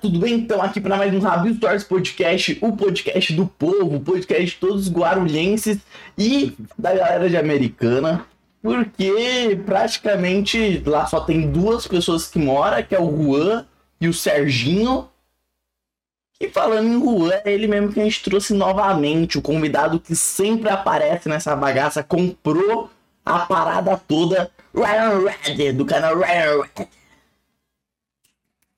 tudo bem? Então, aqui para mais um Rabi Stories Podcast, o podcast do povo, o podcast de todos os guarulhenses e da galera de Americana, porque praticamente lá só tem duas pessoas que moram, que é o Juan e o Serginho. E falando em Juan, é ele mesmo que a gente trouxe novamente, o convidado que sempre aparece nessa bagaça, comprou a parada toda, Ryan Red, do canal Ryan Red.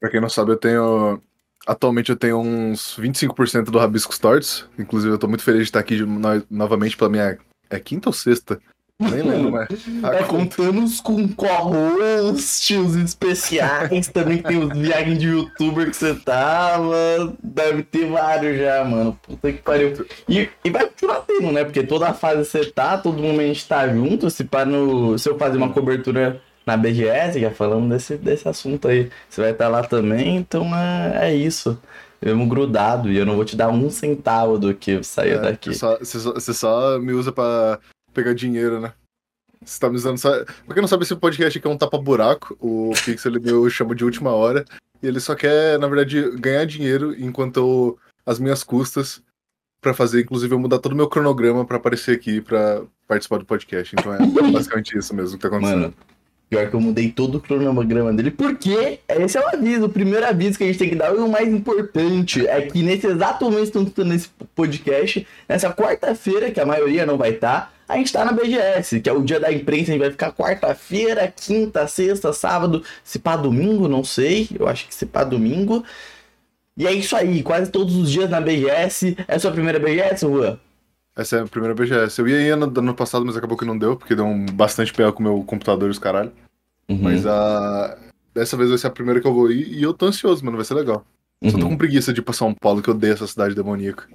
Pra quem não sabe, eu tenho. Atualmente eu tenho uns 25% do Rabisco Stories. Inclusive, eu tô muito feliz de estar aqui no... novamente pela minha. É quinta ou sexta? Nem lembro, mas. É, contando com co-hosts especiais, também tem os viagens de youtuber que você tava. Deve ter vários já, mano. Puta que pariu. E, e vai continuar tendo, né? Porque toda fase você tá, todo mundo a gente tá junto. Se, para no, se eu fazer uma cobertura na BGS, já falamos desse, desse assunto aí. Você vai estar lá também, então é, é isso. Mesmo grudado, e eu não vou te dar um centavo do que sair é, daqui. Você só, você só, me usa pra pegar dinheiro, né? Você tá me usando só. Pra quem não sabe, esse podcast aqui é um tapa-buraco. O Pixel ele eu chamo de última hora. E ele só quer, na verdade, ganhar dinheiro enquanto eu, as minhas custas para fazer, inclusive, eu mudar todo o meu cronograma para aparecer aqui para participar do podcast. Então é basicamente isso mesmo que tá acontecendo. Mano, Pior que eu mudei todo o cronograma dele, porque esse é o aviso, o primeiro aviso que a gente tem que dar, e o mais importante é que nesse exato momento estão escutando esse podcast, nessa quarta-feira, que a maioria não vai estar, tá, a gente está na BGS, que é o dia da imprensa, a gente vai ficar quarta-feira, quinta, sexta, sábado, se pá domingo, não sei, eu acho que se pá domingo. E é isso aí, quase todos os dias na BGS. É a sua primeira BGS, Juan? Essa é a primeira BGS. Eu ia ir ano, ano passado, mas acabou que não deu, porque deu um bastante pé com o meu computador e os caralho. Uhum. Mas a. Dessa vez vai ser a primeira que eu vou ir e eu tô ansioso, mano. Vai ser legal. Uhum. Só tô uhum. com preguiça de ir pra São Paulo, que eu odeio essa cidade demoníaca.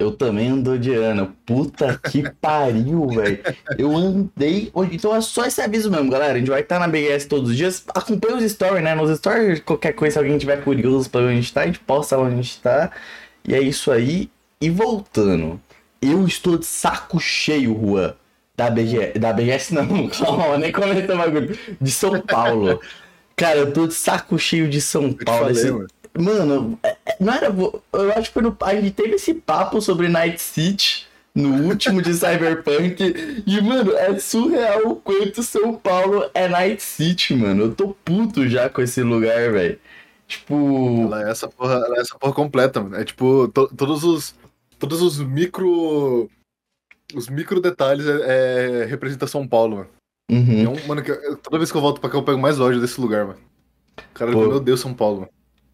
Eu também ando de ano. Puta que pariu, velho. Eu andei. Então é só esse aviso mesmo, galera. A gente vai estar na BGS todos os dias. Acompanha os stories, né? Nos stories, qualquer coisa, se alguém tiver curioso pra onde a gente tá, a gente posta lá onde a gente tá. E é isso aí. E voltando. Eu estou de saco cheio, Juan. Da BGS. Da BGS não, calma, nem comenta o bagulho. De São Paulo. Cara, eu tô de saco cheio de São Paulo. Falei, esse... mano. mano, é, é, não era. Eu acho que foi no. A gente teve esse papo sobre Night City no último de Cyberpunk. E, mano, é surreal o quanto São Paulo é Night City, mano. Eu tô puto já com esse lugar, velho. Tipo. Ela é essa porra, ela é essa porra completa, mano. É tipo, to, todos os todos os micro. Os micro detalhes é, é representa São Paulo, mano. Uhum. Um, mano, toda vez que eu volto pra cá, eu pego mais ódio desse lugar, mano. Cara, Pô, meu Deus, São Paulo, mano.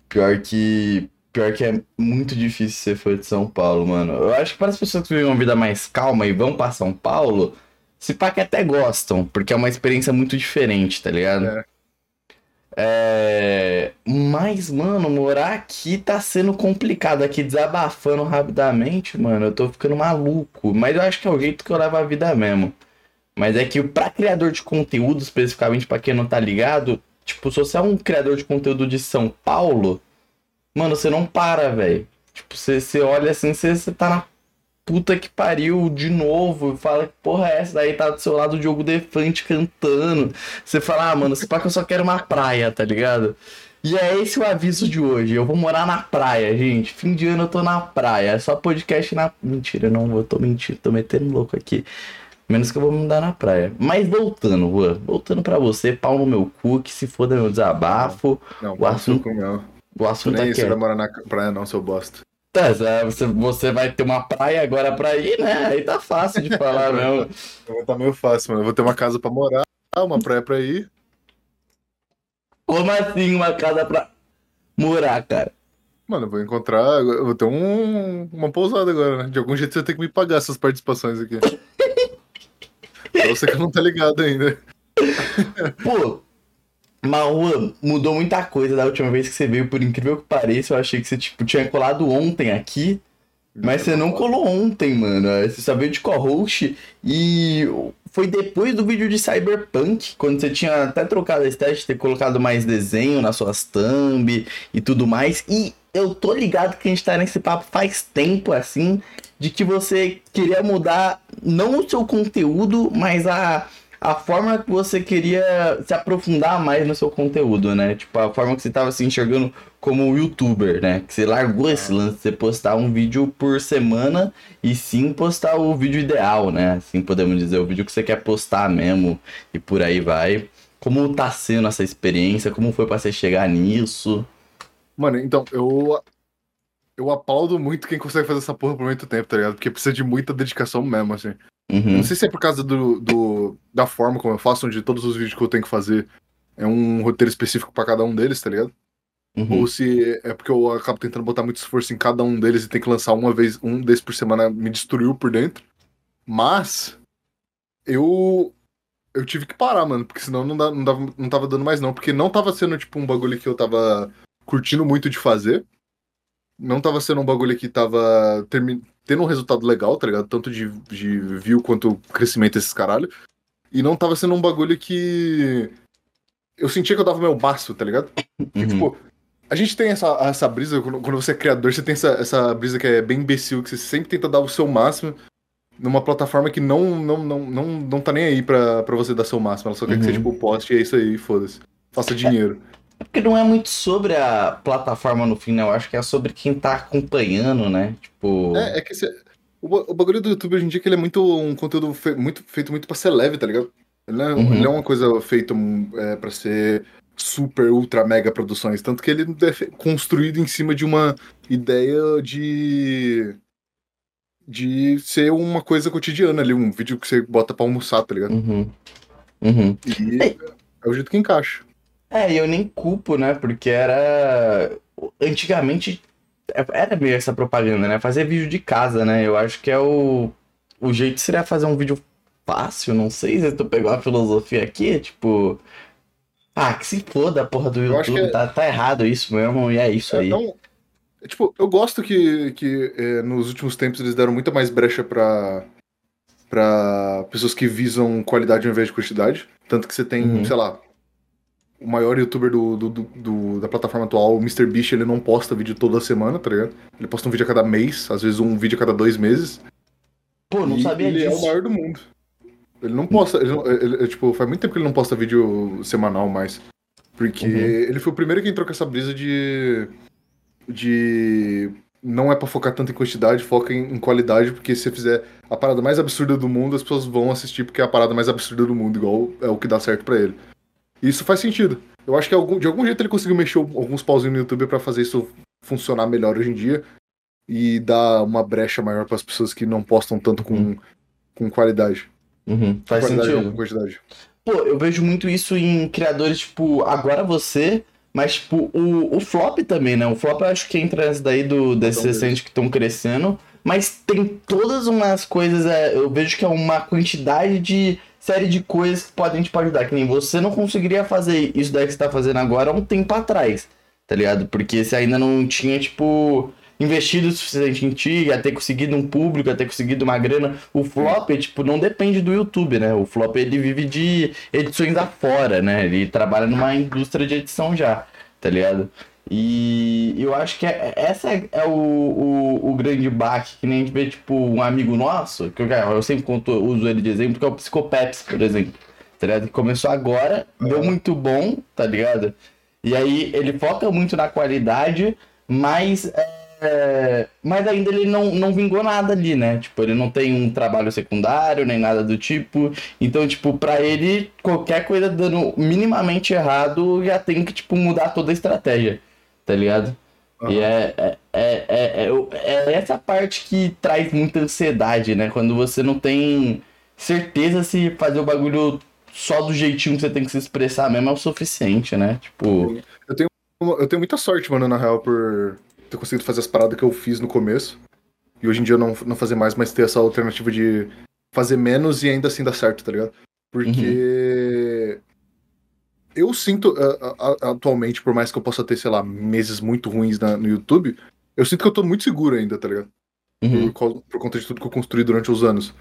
Pior que. Pior que é muito difícil ser fã de São Paulo, mano. Eu acho que para as pessoas que vivem uma vida mais calma e vão para São Paulo, se pá que até gostam, porque é uma experiência muito diferente, tá ligado? É. É... Mas, mano, morar aqui tá sendo complicado. Aqui desabafando rapidamente, mano, eu tô ficando maluco. Mas eu acho que é o jeito que eu levo a vida mesmo. Mas é que pra criador de conteúdo, especificamente pra quem não tá ligado, tipo, se você é um criador de conteúdo de São Paulo, mano, você não para, velho. Tipo, você, você olha assim, você, você tá na puta que pariu de novo. Fala que porra é essa? Daí tá do seu lado o Diogo Defante cantando. Você fala, ah, mano, se pá que eu só quero uma praia, tá ligado? E é esse o aviso de hoje. Eu vou morar na praia, gente. Fim de ano eu tô na praia. É só podcast na. Mentira, não vou, tô mentindo, tô metendo louco aqui. Menos que eu vou me mudar na praia. Mas voltando, Juan, voltando para você, pau no meu cu, que se foda meu desabafo. Não, o assunto. Não. O assunto Nem é que. Você vai morar na praia, não, seu bosta. Tá, você, você vai ter uma praia agora pra ir, né? Aí tá fácil de falar mesmo. Tá meio fácil, mano. Eu vou ter uma casa pra morar, uma praia pra ir. Como assim uma casa pra morar, cara? Mano, eu vou encontrar. Eu vou ter um, uma pousada agora, né? De algum jeito você tem que me pagar essas participações aqui. pra você que não tá ligado ainda. Pô, Maua, mudou muita coisa da última vez que você veio, por incrível que pareça. Eu achei que você tipo, tinha colado ontem aqui. Mas você não colou ontem, mano. Você só veio de co-host e foi depois do vídeo de Cyberpunk, quando você tinha até trocado a estética, ter colocado mais desenho nas suas thumb e tudo mais. E eu tô ligado que a gente tá nesse papo faz tempo, assim, de que você queria mudar não o seu conteúdo, mas a a forma que você queria se aprofundar mais no seu conteúdo, né? Tipo, a forma que você tava se enxergando como youtuber, né? Que você largou esse lance de você postar um vídeo por semana e sim postar o vídeo ideal, né? Assim podemos dizer, o vídeo que você quer postar mesmo e por aí vai. Como tá sendo essa experiência? Como foi para você chegar nisso? Mano, então, eu eu aplaudo muito quem consegue fazer essa porra por muito tempo, tá ligado? Porque precisa de muita dedicação mesmo, assim. Uhum. Não sei se é por causa do, do, da forma como eu faço, onde todos os vídeos que eu tenho que fazer é um roteiro específico para cada um deles, tá ligado? Uhum. Ou se é porque eu acabo tentando botar muito esforço em cada um deles e tem que lançar uma vez, um desses por semana me destruiu por dentro. Mas eu eu tive que parar, mano, porque senão não, dá, não, dava, não tava dando mais não, porque não tava sendo tipo um bagulho que eu tava curtindo muito de fazer. Não tava sendo um bagulho que tava termi- tendo um resultado legal, tá ligado? Tanto de, de view quanto crescimento desses caralho. E não tava sendo um bagulho que. Eu sentia que eu dava meu máximo, tá ligado? Uhum. tipo, a gente tem essa, essa brisa, quando, quando você é criador, você tem essa, essa brisa que é bem imbecil, que você sempre tenta dar o seu máximo numa plataforma que não, não, não, não, não tá nem aí pra, pra você dar seu máximo. Ela só quer que você, Uhum. tipo, poste e é isso aí, foda-se. Faça dinheiro. Porque não é muito sobre a plataforma no fim, né? Eu acho que é sobre quem tá acompanhando, né? Tipo. É, é que o, o bagulho do YouTube hoje em dia é que ele é muito um conteúdo fe- muito, feito muito pra ser leve, tá ligado? Ele não é, Uhum. ele é uma coisa feita hum, é, pra ser super, ultra, mega produções. Tanto que ele é construído em cima de uma ideia de. de ser uma coisa cotidiana ali, um vídeo que você bota pra almoçar, tá ligado? Uhum. Uhum. E é o jeito que encaixa. É, e eu nem culpo, né? Porque era. Antigamente era meio essa propaganda, né? Fazer vídeo de casa, né? Eu acho que é o. O jeito seria fazer um vídeo fácil, não sei se tu pegou a filosofia aqui, tipo. Ah, que se foda a porra do YouTube, que é- tá, tá errado isso mesmo, e é isso É, aí. não- é, tipo, eu gosto que, que é, nos últimos tempos eles deram muita mais brecha pra, pra pessoas que visam qualidade ao invés de quantidade. Tanto que você tem, Uhum. sei lá, o maior youtuber do, do- do- da plataforma atual, o MrBeast, ele não posta vídeo toda semana, tá ligado? Ele posta um vídeo a cada mês, às vezes um vídeo a cada dois meses. Pô, não sabia ele é o disso. maior do mundo. Ele não posta, ele, não- ele- ele, tipo, faz muito tempo que ele não posta vídeo semanal mais. Porque Uhum. ele foi o primeiro que entrou com essa brisa de. de. Não é pra focar tanto em quantidade, foca em, em qualidade, porque se você fizer a parada mais absurda do mundo, as pessoas vão assistir porque é a parada mais absurda do mundo, igual é o que dá certo pra ele. Isso faz sentido. Eu acho que algum- de algum jeito ele conseguiu mexer alguns pauzinhos no YouTube pra fazer isso funcionar melhor hoje em dia e dar uma brecha maior pras pessoas que não postam tanto com, Uhum. com qualidade. Uhum, faz qualidade sentido. com quantidade. Pô, eu vejo muito isso em criadores, tipo, agora você, mas, tipo, o, o Flop também, né? O Flop eu acho que entra nessa daí do, desses Então, recentes que estão crescendo, mas tem todas umas coisas, é, eu vejo que é uma quantidade de série de coisas que podem te ajudar, que nem você não conseguiria fazer isso daí que você tá fazendo agora há um tempo atrás, tá ligado? Porque você ainda não tinha, tipo, investido o suficiente em ti, ia ter conseguido um público, ia ter conseguido uma grana. O Flop, tipo, não depende do YouTube, né? O Flop, ele vive de edições afora, né? Ele trabalha numa indústria de edição já, tá ligado? E eu acho que é, essa é é o, o, o grande baque, que nem a gente vê, tipo, um amigo nosso, que eu, eu sempre conto, uso ele de exemplo, que é o Psicopeps, por exemplo. Tá ligado? Que começou agora, deu muito bom, tá ligado? E aí ele foca muito na qualidade, mas é, mas ainda ele não, não vingou nada ali, né? Tipo, ele não tem um trabalho secundário, nem nada do tipo. Então, tipo, pra ele, qualquer coisa dando minimamente errado, já tem que, tipo, mudar toda a estratégia, tá ligado? E é, é, é, é, é, é essa parte que traz muita ansiedade, né? Quando você não tem certeza se fazer o bagulho só do jeitinho que você tem que se expressar mesmo é o suficiente, né? Tipo, Eu tenho muita sorte, mano, na real, por ter conseguido fazer as paradas que eu fiz no começo. E hoje em dia eu não, não fazer mais, mas ter essa alternativa de fazer menos e ainda assim dar certo, tá ligado? Porque eu sinto, a- a- atualmente, por mais que eu possa ter, sei lá, meses muito ruins na- no YouTube, eu sinto que eu tô muito seguro ainda, tá ligado? uhum, Por, por conta de tudo que eu construí durante os anos.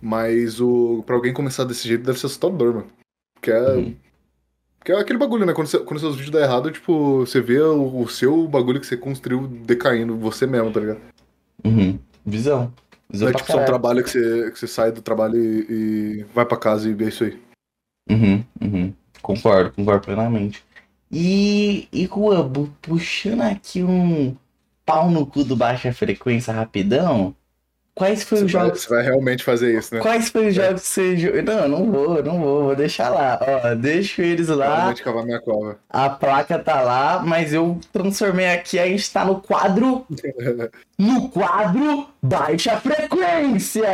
Mas o pra alguém começar desse jeito deve ser assustador, mano. Porque é, uhum. porque é aquele bagulho, né? Quando, você- quando seus vídeos dão errado, tipo, você vê o, o seu bagulho que você construiu decaindo, você mesmo, tá ligado? Uhum. Visão. Visão é tipo só um trabalho que você, que você sai do trabalho e, e vai pra casa e é isso aí. Uhum, uhum. Concordo, concordo plenamente. E, e Juan, puxando aqui um pau no cu do baixa frequência rapidão, Quais foram os jogos. Você vai realmente fazer isso, né? Quais foram os é. jogos que você? Não, não vou, não vou, vou deixar lá. Ó, deixo eles lá. Cavar minha cova. A placa tá lá, mas eu transformei aqui, a gente tá no quadro. no quadro Baixa Frequência!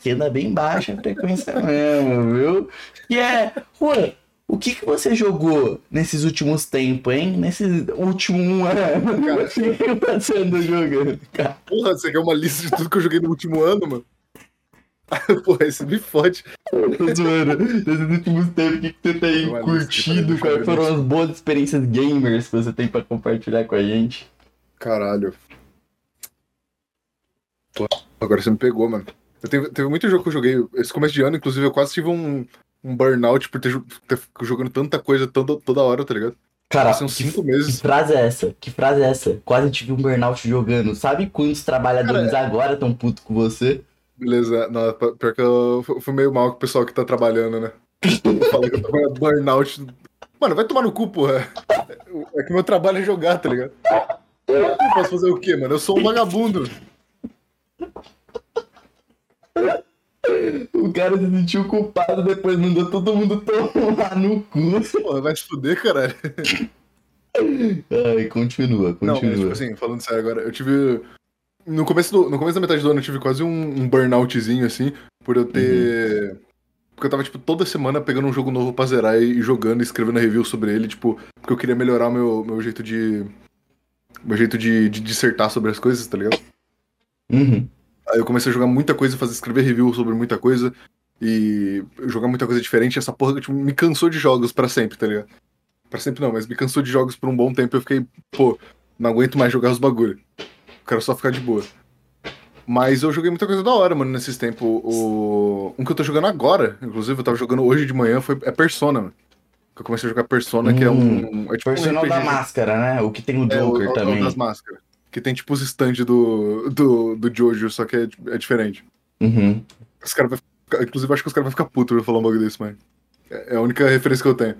Que anda bem baixa a frequência mesmo, viu? Que é. Ué, o que, que você jogou nesses últimos tempos, hein? Nesse último ano? Cara, o que, que você andou jogando, cara? Porra, você quer uma lista de tudo que eu joguei no último ano, mano? Porra, esse me fode. Zoando. Nesses últimos tempos, o que, que você tem curtido? Quais foram as boas experiências gamers que você tem pra compartilhar com a gente? Caralho. Pô, agora você me pegou, mano. Eu teve, teve muito jogo que eu joguei. Esse começo de ano, inclusive, eu quase tive um, um burnout por ter, ter jogando tanta coisa toda, toda hora, tá ligado? Cara, são cinco que, meses. Que frase é essa? Que frase é essa? Quase tive um burnout jogando. Sabe quantos trabalhadores Cara, é- agora estão puto com você? Beleza, não, pior que eu fui meio mal com o pessoal que tá trabalhando, né? Eu falei que eu tô burnout. Mano, vai tomar no cu, porra. É que meu trabalho é jogar, tá ligado? Eu posso fazer o quê, mano? Eu sou um vagabundo. O cara se sentiu culpado, depois mandou todo mundo tomar no cu. Pô, vai se fuder, caralho. Ai, continua, continua. Não, mas, tipo assim, falando sério agora, eu tive. No começo, do, no começo da metade do ano eu tive quase um, um burnoutzinho, assim, por eu ter. Uhum. Porque eu tava, tipo, toda semana pegando um jogo novo pra zerar e, jogando e escrevendo review sobre ele, tipo, porque eu queria melhorar meu, meu jeito de. Meu jeito de, de dissertar sobre as coisas, tá ligado? Uhum. Aí eu comecei a jogar muita coisa, fazer escrever review sobre muita coisa e jogar muita coisa diferente. essa porra tipo, me cansou de jogos para sempre, tá ligado? Pra sempre não, mas me cansou de jogos por um bom tempo. Eu fiquei, pô, não aguento mais jogar os bagulho. Quero só ficar de boa. Mas eu joguei muita coisa da hora, mano, nesses tempos. O... Um que eu tô jogando agora, inclusive, eu tava jogando hoje de manhã, foi... é Persona, mano. Eu comecei a jogar Persona, hum, que é um. É tipo Persona um da máscara, né? O que tem o Joker é, o, também. O das máscaras que tem tipo os stands do, do, do Jojo, só que é, é diferente. Uhum. Os caras Inclusive, acho que os caras vão ficar putos falar um bagulho desse, mas. É, é a única referência que eu tenho.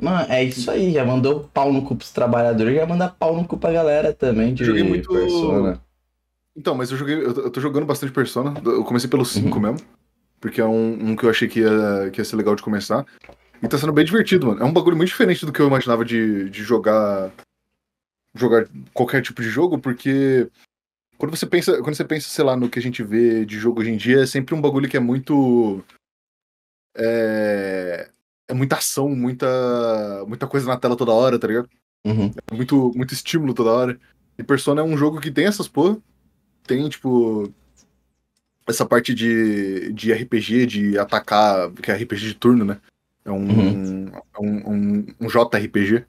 Mano, é isso aí, já mandou pau no cu pros trabalhadores, já manda pau no cu pra galera também de joguei muito... Persona. Então, mas eu joguei. Eu, tô jogando bastante Persona. Eu comecei pelo 5 uhum. mesmo. Porque é um, um, que eu achei que ia, que ia ser legal de começar. E tá sendo bem divertido, mano. É um bagulho muito diferente do que eu imaginava de, de jogar jogar qualquer tipo de jogo, porque quando você pensa, quando você pensa, sei lá, no que a gente vê de jogo hoje em dia, é sempre um bagulho que é muito é, é muita ação, muita muita coisa na tela toda hora, tá ligado? Uhum. É muito muito estímulo toda hora. E Persona é um jogo que tem essas porra, tem tipo essa parte de, de RPG, de atacar, que é RPG de turno, né? É um, uhum. um, um, um JRPG.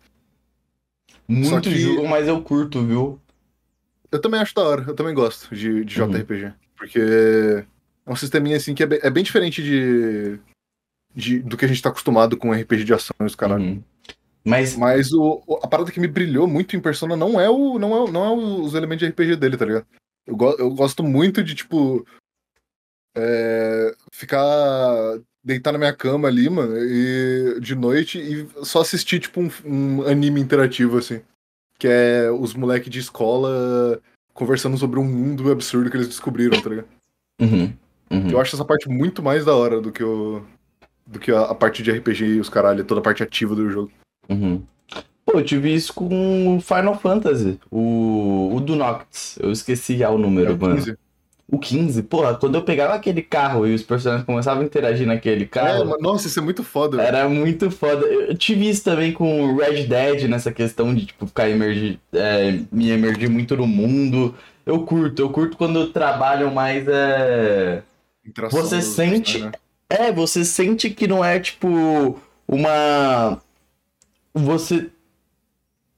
Muito que... jogo, mas eu curto, viu? Eu também acho da hora, eu também gosto de, de JRPG. Uhum. Porque é um sisteminha assim que é bem, é bem diferente de, de, do que a gente tá acostumado com RPG de ação e os caralho. Uhum. Mas, Mas o, a parada que me brilhou muito em Persona não é, o, não é, não é os elementos de RPG dele, tá ligado? Eu, go, eu gosto muito de, tipo, é, ficar deitar na minha cama ali, mano, e, de noite e só assistir, tipo, um, um anime interativo, assim. Que é os moleques de escola conversando sobre um mundo absurdo que eles descobriram, tá ligado? Uhum, uhum. Eu acho essa parte muito mais da hora do que o. do que a, a parte de RPG e os caralho, toda a parte ativa do jogo. Uhum. Pô, eu tive isso com Final Fantasy, o, o do Noctis. Eu esqueci já o número, é, mano. 15. O 15, porra, quando eu pegava aquele carro e os personagens começavam a interagir naquele carro. É, nossa, isso é muito foda. Era muito foda. Eu tive isso também com Red Dead nessa questão de, tipo, ficar emergir, é, me emergir muito no mundo. Eu curto, eu curto quando trabalham mais. É... Você sente. Né? É, você sente que não é, tipo, uma. Você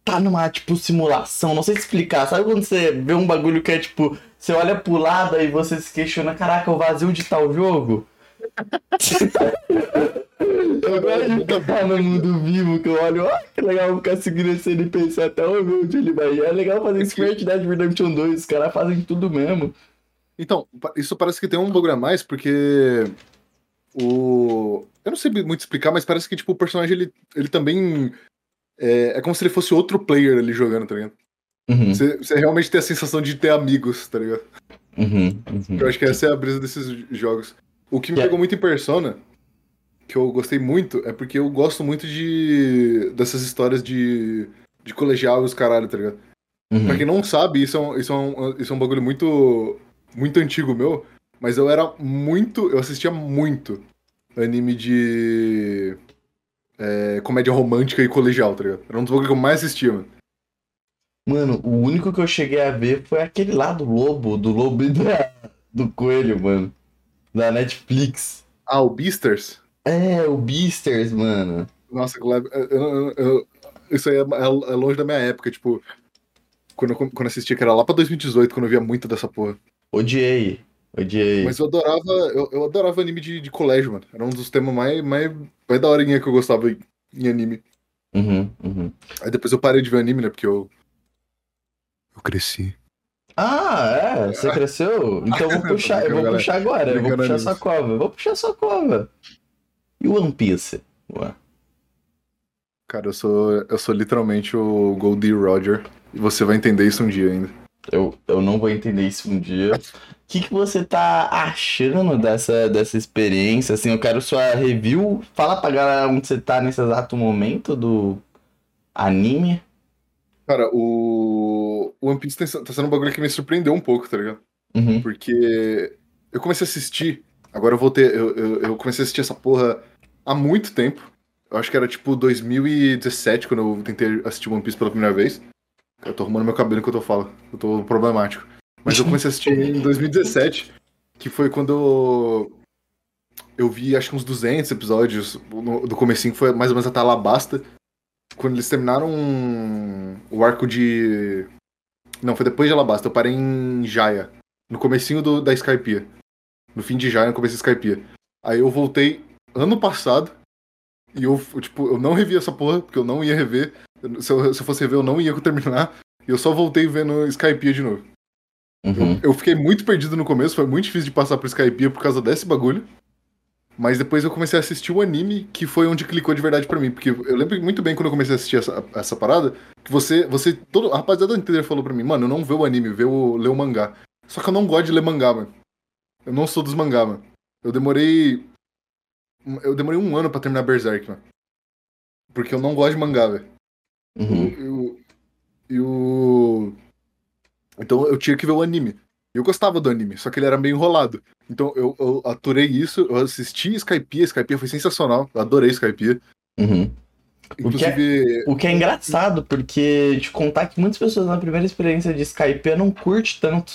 tá numa, tipo, simulação, não sei explicar. Sabe quando você vê um bagulho que é, tipo, você olha pro lado e você se questiona, caraca, o vazio de tal jogo? eu gosto de ficar no mundo vivo, que eu olho, ó, que legal ficar seguindo esse NPC até eu ver onde ele vai. É legal fazer isso com Red Dead Redemption 2, os caras fazem tudo mesmo. Então, isso parece que tem um bagulho a mais, porque o. Eu não sei muito explicar, mas parece que tipo, o personagem ele, ele também. É, é como se ele fosse outro player ali jogando, tá ligado? Uhum, Você, você realmente tem a sensação de ter amigos, tá ligado? uhum, uhum. Eu acho que essa é a brisa desses jogos. O que me Que é- pegou muito em Persona, que eu gostei muito, é porque eu gosto muito de dessas histórias de, de colegial e os caralho, tá ligado? Uhum. Pra quem não sabe, isso é um, isso é um, isso é um bagulho muito, muito antigo meu, mas eu era muito. Eu assistia muito anime de. É, comédia romântica e colegial, tá ligado? Era um dos bagulhos que eu mais assistia, mano. Mano, o único que eu cheguei a ver foi aquele lá do lobo, do lobo e da, do coelho, mano. Da Netflix. Ah, o Beasters? É, o Beasters, mano. Nossa, Gleb, eu- eu- eu- isso aí é, é- é longe da minha época, tipo. Quando eu, quando eu assistia, que era lá pra 2018, quando eu via muito dessa porra. Odiei. Odiei. Mas eu adorava, eu, eu adorava anime de, de colégio, mano. Era um dos temas mais, mais, mais daorinha que eu gostava em, em anime. Uhum, uhum. Aí depois eu parei de ver anime, né? Porque eu. Eu cresci. Ah, é? Você cresceu? Então eu vou puxar, eu vou Galera, puxar agora. Eu vou puxar sua cova. Eu vou puxar sua cova. E o One Piece? Ué. Cara, eu sou, eu sou literalmente o Goldie Roger. E você vai entender isso um dia ainda. Eu, eu não vou entender isso um dia. O que, que você tá achando dessa, dessa experiência? Assim, eu quero sua review. Fala pra galera onde você tá nesse exato momento do anime. Cara, o. O One Piece tá tá sendo um bagulho que me surpreendeu um pouco, tá ligado? Uhum. Porque eu comecei a assistir. Agora eu vou ter. Eu, eu, eu comecei a assistir essa porra há muito tempo. Eu acho que era tipo 2017 quando eu tentei assistir One Piece pela primeira vez. Eu tô arrumando meu cabelo enquanto eu falo. Eu tô problemático. Mas eu comecei a assistir em 2017, que foi quando eu, vi acho que uns 200 episódios no- do comecinho, que foi mais ou menos até Alabasta. Quando eles terminaram o arco de. Não, foi depois de Alabasta. Eu parei em Jaya. No comecinho do, da Skypiea. No fim de Jaya, no começo da Skypiea. Aí eu voltei ano passado. E eu, tipo, eu não revi essa porra, porque eu não ia rever. Se eu, se eu fosse rever, eu não ia terminar. E eu só voltei vendo Skypiea de novo. Uhum. Eu fiquei muito perdido no começo, foi muito difícil de passar por Skypiea por causa desse bagulho. Mas depois eu comecei a assistir o anime, que foi onde clicou de verdade pra mim. Porque eu lembro muito bem quando eu comecei a assistir essa, essa parada, que você, você, todo, a rapaziada inteira falou pra mim, mano, eu não vê o anime, vê o, lê o mangá. Só que eu não gosto de ler mangá, mano. Eu não sou dos mangá, mano. Eu demorei, eu demorei um ano pra terminar Berserk, mano. Porque eu não gosto de mangá, velho. Uhum. Eu, eu, Então eu tinha que ver o anime. Eu gostava do anime, só que ele era meio enrolado. Então eu, eu aturei isso, eu assisti Skypiea, Skypiea foi sensacional, eu adorei Skypiea. Uhum. Inclusive, O que é engraçado, porque te contar que muitas pessoas na primeira experiência de Skype não curte tanto.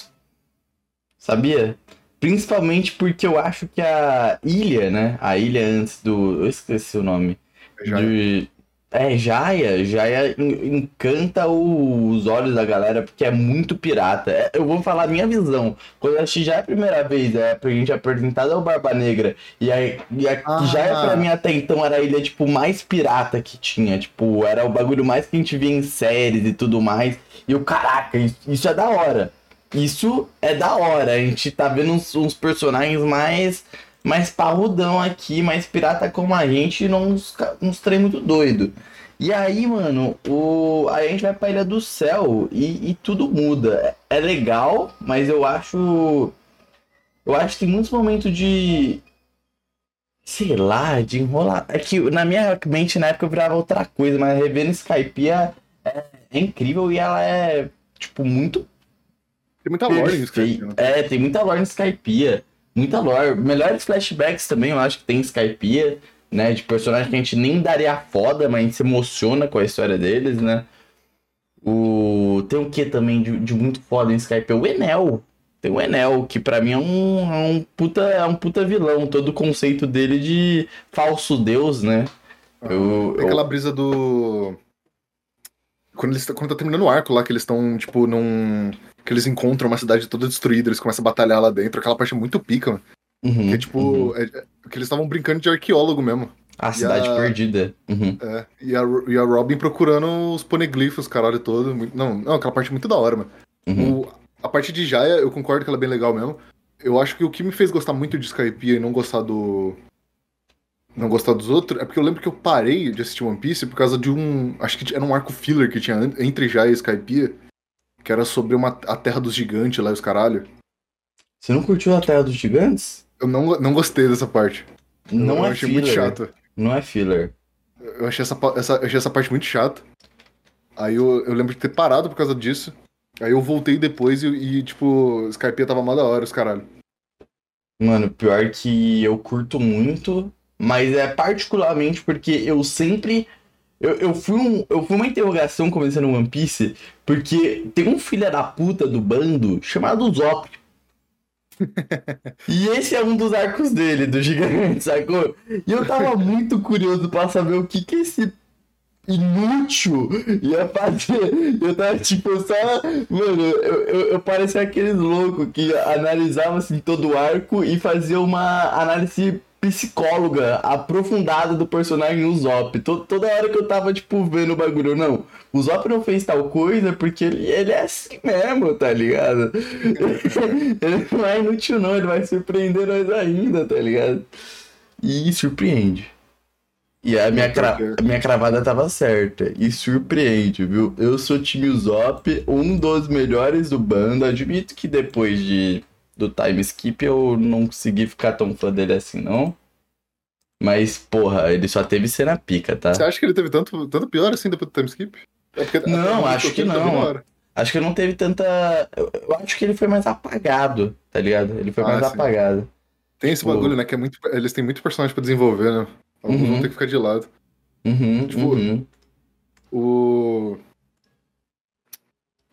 Sabia? Principalmente porque eu acho que a ilha, né? A ilha antes do. Eu esqueci o nome. já, De... É, Jaya. Jaya en- encanta o- os olhos da galera porque é muito pirata. É, eu vou falar a minha visão. Quando eu assisti já a primeira vez, é, pra gente apresentado é o Barba Negra. E a, e a Ah. Jaya pra mim até então era a ilha, tipo, mais pirata que tinha. Tipo, era o bagulho mais que a gente via em séries e tudo mais. E o caraca, isso, isso é da hora. Isso é da hora. A gente tá vendo uns, uns personagens mais mais parrudão aqui, mais pirata como a gente, não uns, uns trem muito doido. E aí, mano, o, a gente vai pra Ilha do Céu e, e tudo muda. É, é legal, mas eu acho. Eu acho que tem muitos momentos de. Sei lá, de enrolar. É que na minha mente na época eu virava outra coisa, mas revendo Skypiea é, é incrível e ela é, tipo, muito tem muita lore nisso, cara. Perfeito. É, tem muita lore no Skypiea. Muita lore. Melhores flashbacks também, eu acho que tem em Skypiea, né? De personagens que a gente nem daria foda, mas a gente se emociona com a história deles, né? O... Tem o que também de, de muito foda em Skypiea? O Enel. Tem o Enel, que pra mim é um, é um, puta, é um puta vilão. Todo o conceito dele de falso deus, né? Eu, Tem eu- aquela brisa do. Quando, eles, quando tá terminando o arco lá, que eles estão, tipo, num. Que eles encontram uma cidade toda destruída, eles começam a batalhar lá dentro, aquela parte é muito pica, mano. Uhum, Que é tipo. uhum. é- é- que eles estavam brincando de arqueólogo mesmo. A cidade a- perdida. Uhum. É, e a, e a Robin procurando os poneglifos, caralho todo. Não, não, aquela parte é muito da hora, mano. Uhum. O- a parte de Jaya, eu concordo que ela é bem legal mesmo. Eu acho que o que me fez gostar muito de Skypiea e não gostar do, não gostar dos outros é porque eu lembro que eu parei de assistir One Piece por causa de um. Acho que era um arco filler que tinha entre Jai e Skypiea, que era sobre uma, a Terra dos Gigantes lá os caralho. Você não curtiu a Terra dos Gigantes? Eu não, não gostei dessa parte. Não eu é achei filler. muito chato. Não é filler. Eu achei essa, essa, eu achei essa parte muito chata. Aí eu, eu lembro de ter parado por causa disso. Aí eu voltei depois e, e, tipo, Skypiea tava mal da hora, os caralho. Mano, pior que eu curto muito, mas é particularmente porque eu sempre. Eu, eu, fui um, eu fui uma interrogação começando One Piece, porque tem um filho da puta do bando chamado Zop. e esse é um dos arcos dele, do gigante, sacou? E eu tava muito curioso pra saber o que que esse inútil ia fazer. Eu tava tipo só. Mano, eu, eu, eu parecia aqueles loucos que analisava assim todo o arco e fazia uma análise psicóloga aprofundada do personagem Zop. To- toda hora que eu tava, tipo, vendo o bagulho, não. O Zop não fez tal coisa porque ele, ele é assim mesmo, tá ligado? ele não é inútil, não. Ele vai surpreender nós ainda, tá ligado? E surpreende. E a minha, cra- a minha cravada tava certa. E surpreende, viu? Eu sou time Usopp, um dos melhores do bando. Admito que depois de, do time skip eu não consegui ficar tão fã dele assim, não. Mas, porra, ele só teve cena pica, tá? Você acha que ele teve tanto, tanto pior assim depois do time skip? É porque- Não, a- acho que não. Acho que não teve tanta. Eu, eu acho que ele foi mais apagado, tá ligado? Ele foi Ah, mais sim. apagado. Tem esse Pô. bagulho, né? Que é muito. Eles têm muito personagem pra desenvolver, né? Alguns Uhum. vão ter que ficar de lado. Uhum, Tipo, uhum. O.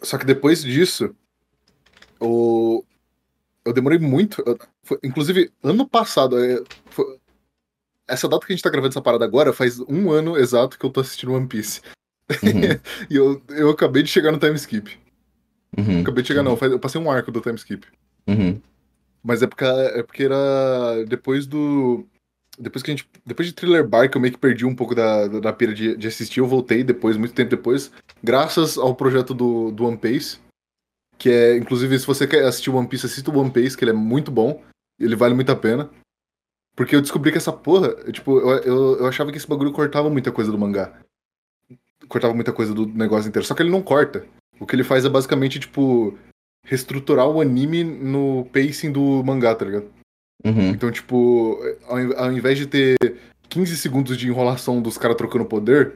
Só que depois disso, o. Eu demorei muito. eu- foi- inclusive, ano passado. é, foi- Essa data que a gente tá gravando essa parada agora faz um ano exato que eu tô assistindo One Piece. Uhum, E eu, eu acabei de chegar no time skip. uhum, Acabei de chegar, não. faz- Eu passei um arco do time skip. uhum, Mas é porque, é porque era depois do. Depois que a gente. Depois de Thriller Bark, eu meio que perdi um pouco da, da, da pira de, de assistir. Eu voltei depois, muito tempo depois, graças ao projeto do, do One Piece. Que é, inclusive, se você quer assistir One Piece, assista o One Piece, que ele é muito bom. Ele vale muito a pena. Porque eu descobri que essa porra, tipo, eu, eu, eu achava que esse bagulho cortava muita coisa do mangá. Cortava muita coisa do negócio inteiro. Só que ele não corta. O que ele faz é basicamente, tipo, reestruturar o anime no pacing do mangá, tá ligado? uhum, Então, tipo, ao, in- ao invés de ter 15 segundos de enrolação dos caras trocando poder,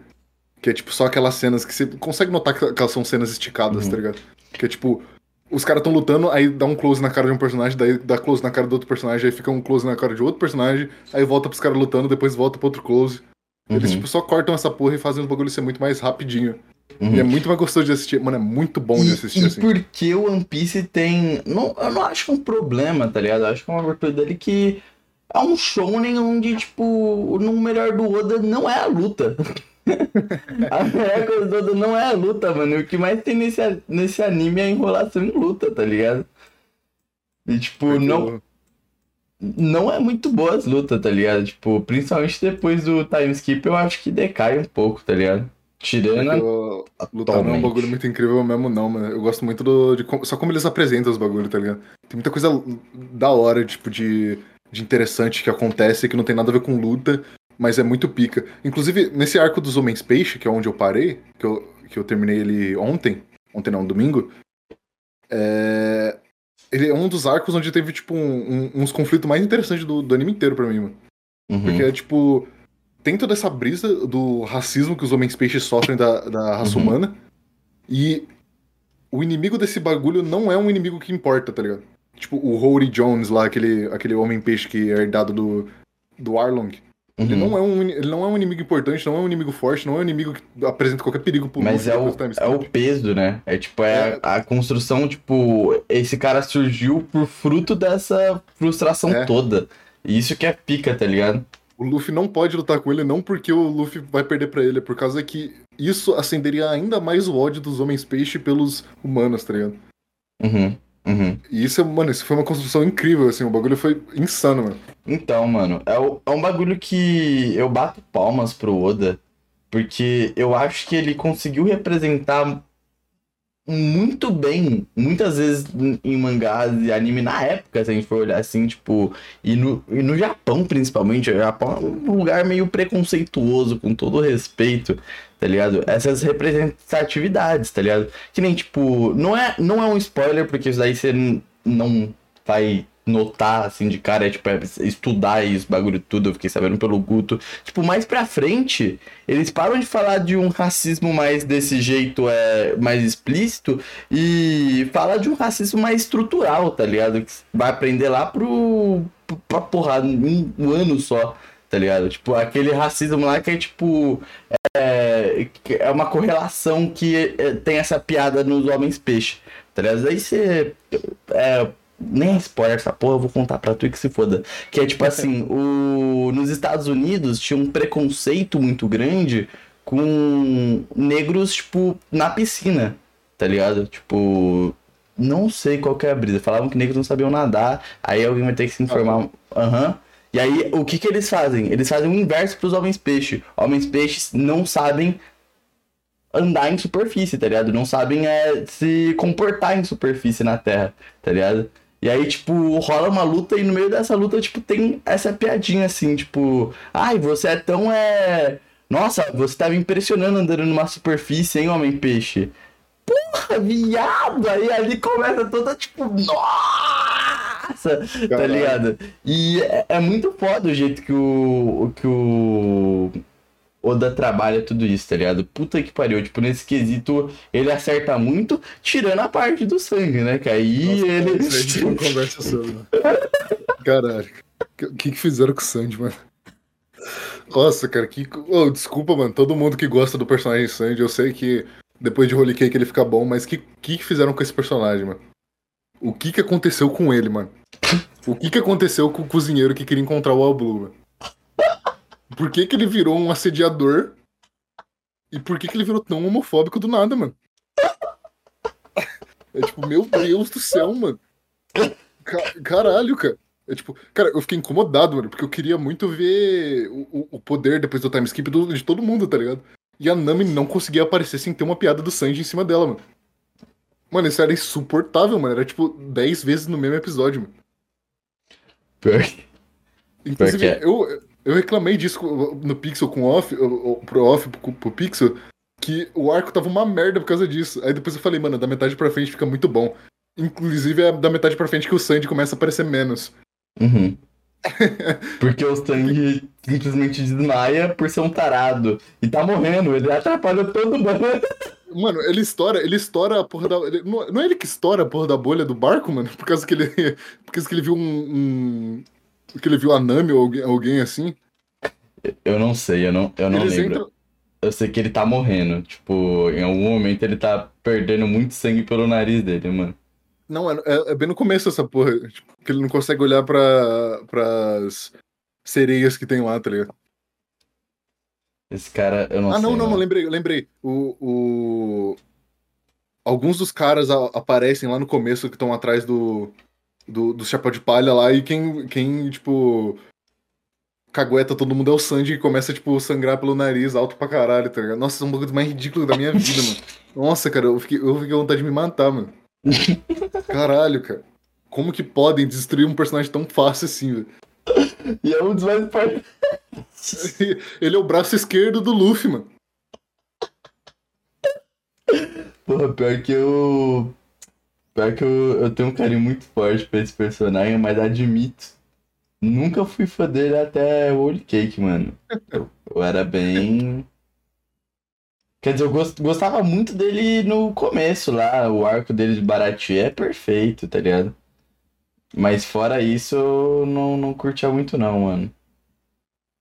que é tipo só aquelas cenas que você consegue notar que que elas são cenas esticadas, Uhum. tá ligado? Que é tipo, os caras tão lutando, aí dá um close na cara de um personagem, daí dá close na cara do outro personagem, aí fica um close na cara de outro personagem, aí volta pros caras lutando, depois volta pro outro close. Eles, uhum, tipo, só cortam essa porra e fazem os bagulhos ser muito mais rapidinho. uhum. E é muito mais gostoso de assistir. Mano, é muito bom de E, assistir e assim. por que o One Piece tem. Não, eu não acho um problema, tá ligado? Eu acho que é uma virtude dele que é um shonen onde, tipo, no melhor do Oda não é a luta. a melhor coisa do Oda não é a luta, mano. E O que mais tem nesse, nesse anime é a enrolação em luta, tá ligado? E, tipo, Porque não, eu- não é muito boa as lutas, tá ligado? Tipo, principalmente depois do time skip, eu acho que decai um pouco, tá ligado? Tirando eu- Lutar não é um bagulho muito incrível mesmo, não, mano. Eu gosto muito do, de só como eles apresentam os bagulhos, tá ligado? Tem muita coisa da hora, tipo, de, de interessante que acontece que não tem nada a ver com luta, mas é muito pica. Inclusive, nesse arco dos Homens Peixe, que é onde eu parei, que eu, que eu terminei ele ontem, ontem não, domingo, é... ele é um dos arcos onde teve, tipo, um- um- uns conflitos mais interessantes do, do anime inteiro pra mim, mano. Uhum, Porque é tipo. Tem toda essa brisa do racismo que os homens peixes sofrem da, da raça Uhum. humana. E o inimigo desse bagulho não é um inimigo que importa, tá ligado? Tipo, o Rory Jones lá, aquele, aquele homem peixe que é herdado do, do Arlong. Ele, uhum. não é um, ele não é um inimigo importante, não é um inimigo forte, não é um inimigo que apresenta qualquer perigo pro Mas é o, depois do time é o peso, né? É tipo, é, É. A, construção, tipo, esse cara surgiu por fruto dessa frustração É. toda. E isso que é pica, tá ligado? O Luffy não pode lutar com ele, não porque o Luffy vai perder pra ele, é por causa que isso acenderia ainda mais o ódio dos homens peixe pelos humanos, tá ligado? Uhum, uhum. E isso, mano, isso foi uma construção incrível, assim, o bagulho foi insano, mano. Então, mano, é, o- é um bagulho que eu bato palmas pro Oda, porque eu acho que ele conseguiu representar muito bem, muitas vezes em mangás e anime na época, se a gente for olhar assim, tipo, e no, e no Japão principalmente, o Japão é um lugar meio preconceituoso, com todo respeito, tá ligado? Essas representatividades, tá ligado? Que nem, tipo, não é, não é um spoiler, porque isso daí você não vai notar, assim, de cara, é, tipo, é estudar isso, bagulho tudo, eu fiquei sabendo pelo Guto. Tipo, mais pra frente, eles param de falar de um racismo mais desse jeito, é, mais explícito, e fala de um racismo mais estrutural, tá ligado? Que vai aprender lá pro, pra porra, um, um ano só, tá ligado? Tipo, aquele racismo lá que é, tipo, é, é uma correlação que é, tem essa piada nos homens peixe, tá ligado? Aí você... É, nem spoiler essa porra, eu vou contar pra tu que se foda. Que é tipo assim, o... nos Estados Unidos tinha um preconceito muito grande com negros, tipo, na piscina, tá ligado? Tipo, não sei qual que é a brisa. Falavam que negros não sabiam nadar, aí alguém vai ter que se informar. Aham. Uhum. E aí, o que que eles fazem? Eles fazem o inverso pros homens peixe. Homens peixes não sabem andar em superfície, tá ligado? Não sabem é, se comportar em superfície na Terra, tá ligado? E aí, tipo, rola uma luta e no meio dessa luta, tipo, tem essa piadinha assim, tipo, ai, você é tão é. Nossa, você tá me impressionando andando numa superfície, hein, homem-peixe? Porra, viado! Aí ali começa toda, tipo, nossa! Tá Caralho. Tá ligado? E é, é, muito foda o jeito que o. que o Oda trabalha tudo isso, tá ligado? Puta que pariu. Tipo, nesse quesito, ele acerta muito, tirando a parte do sangue, né? Que aí Nossa, ele. Cara, a gente não conversa sobre. Caralho. O que, que fizeram com o Sandy, mano? Nossa, cara, que. Oh, desculpa, mano. Todo mundo que gosta do personagem Sandy, eu sei que depois de Holy Cake ele fica bom, mas que que, que fizeram com esse personagem, mano? O que que aconteceu com ele, mano? O que que aconteceu com o cozinheiro que queria encontrar o All Blue, mano? Por que, que ele virou um assediador? E por que, que ele virou tão homofóbico do nada, mano? É tipo, meu Deus do céu, mano. caralho, cara. É tipo, cara, eu fiquei incomodado, mano, porque eu queria muito ver o, o poder depois do time skip do, de todo mundo, tá ligado? E a Nami não conseguia aparecer sem ter uma piada do Sanji em cima dela, mano. Mano, isso era insuportável, mano. Era tipo 10 vezes no mesmo episódio, mano. Pior. Inclusive. É. eu, eu reclamei disso no Pixel com off, pro off, pro, pro Pixel, que o arco tava uma merda por causa disso. Aí depois eu falei, mano, da metade pra frente fica muito bom. Inclusive é da metade pra frente que o Sandy começa a aparecer menos. Uhum. Porque o Sandy simplesmente desmaia por ser um tarado. E tá morrendo, ele atrapalha todo mundo. Mano, ele estoura, ele estoura a porra da. Ele, não é ele que estoura a porra da bolha do barco, mano? Por causa que ele. Por causa que ele viu um, um que ele viu a Nami ou alguém, alguém assim? Eu não sei, eu não, eu não Eles lembro. Entram... Eu sei que ele tá morrendo. Tipo, em algum momento ele tá perdendo muito sangue pelo nariz dele, mano. Não, é, é, é bem no começo essa porra. Tipo, que ele não consegue olhar pra, pras sereias que tem lá, tá ligado? Esse cara, eu não ah, sei. Ah, não, não, não, lembrei, lembrei. O, o... Alguns dos caras a, aparecem lá no começo que estão atrás do, do, do chapéu de palha lá, e quem, quem, tipo, cagueta todo mundo é o Sanji e começa, tipo, sangrar pelo nariz alto pra caralho, tá ligado? Nossa, é um bagulho mais ridículo da minha vida, mano. Nossa, cara, eu fiquei, eu fiquei com vontade de me matar, mano. Caralho, cara. Como que podem destruir um personagem tão fácil assim, velho? E é um dos mais Ele é o braço esquerdo do Luffy, mano. Porra, pior que eu. Pior que eu, eu tenho um carinho muito forte pra esse personagem, mas admito. Nunca fui fã dele até o Holy Cake, mano. Eu, eu era bem. Quer dizer, eu gostava muito dele no começo lá. O arco dele de Baratie é perfeito, tá ligado? Mas fora isso, eu não, não curtia muito não, mano.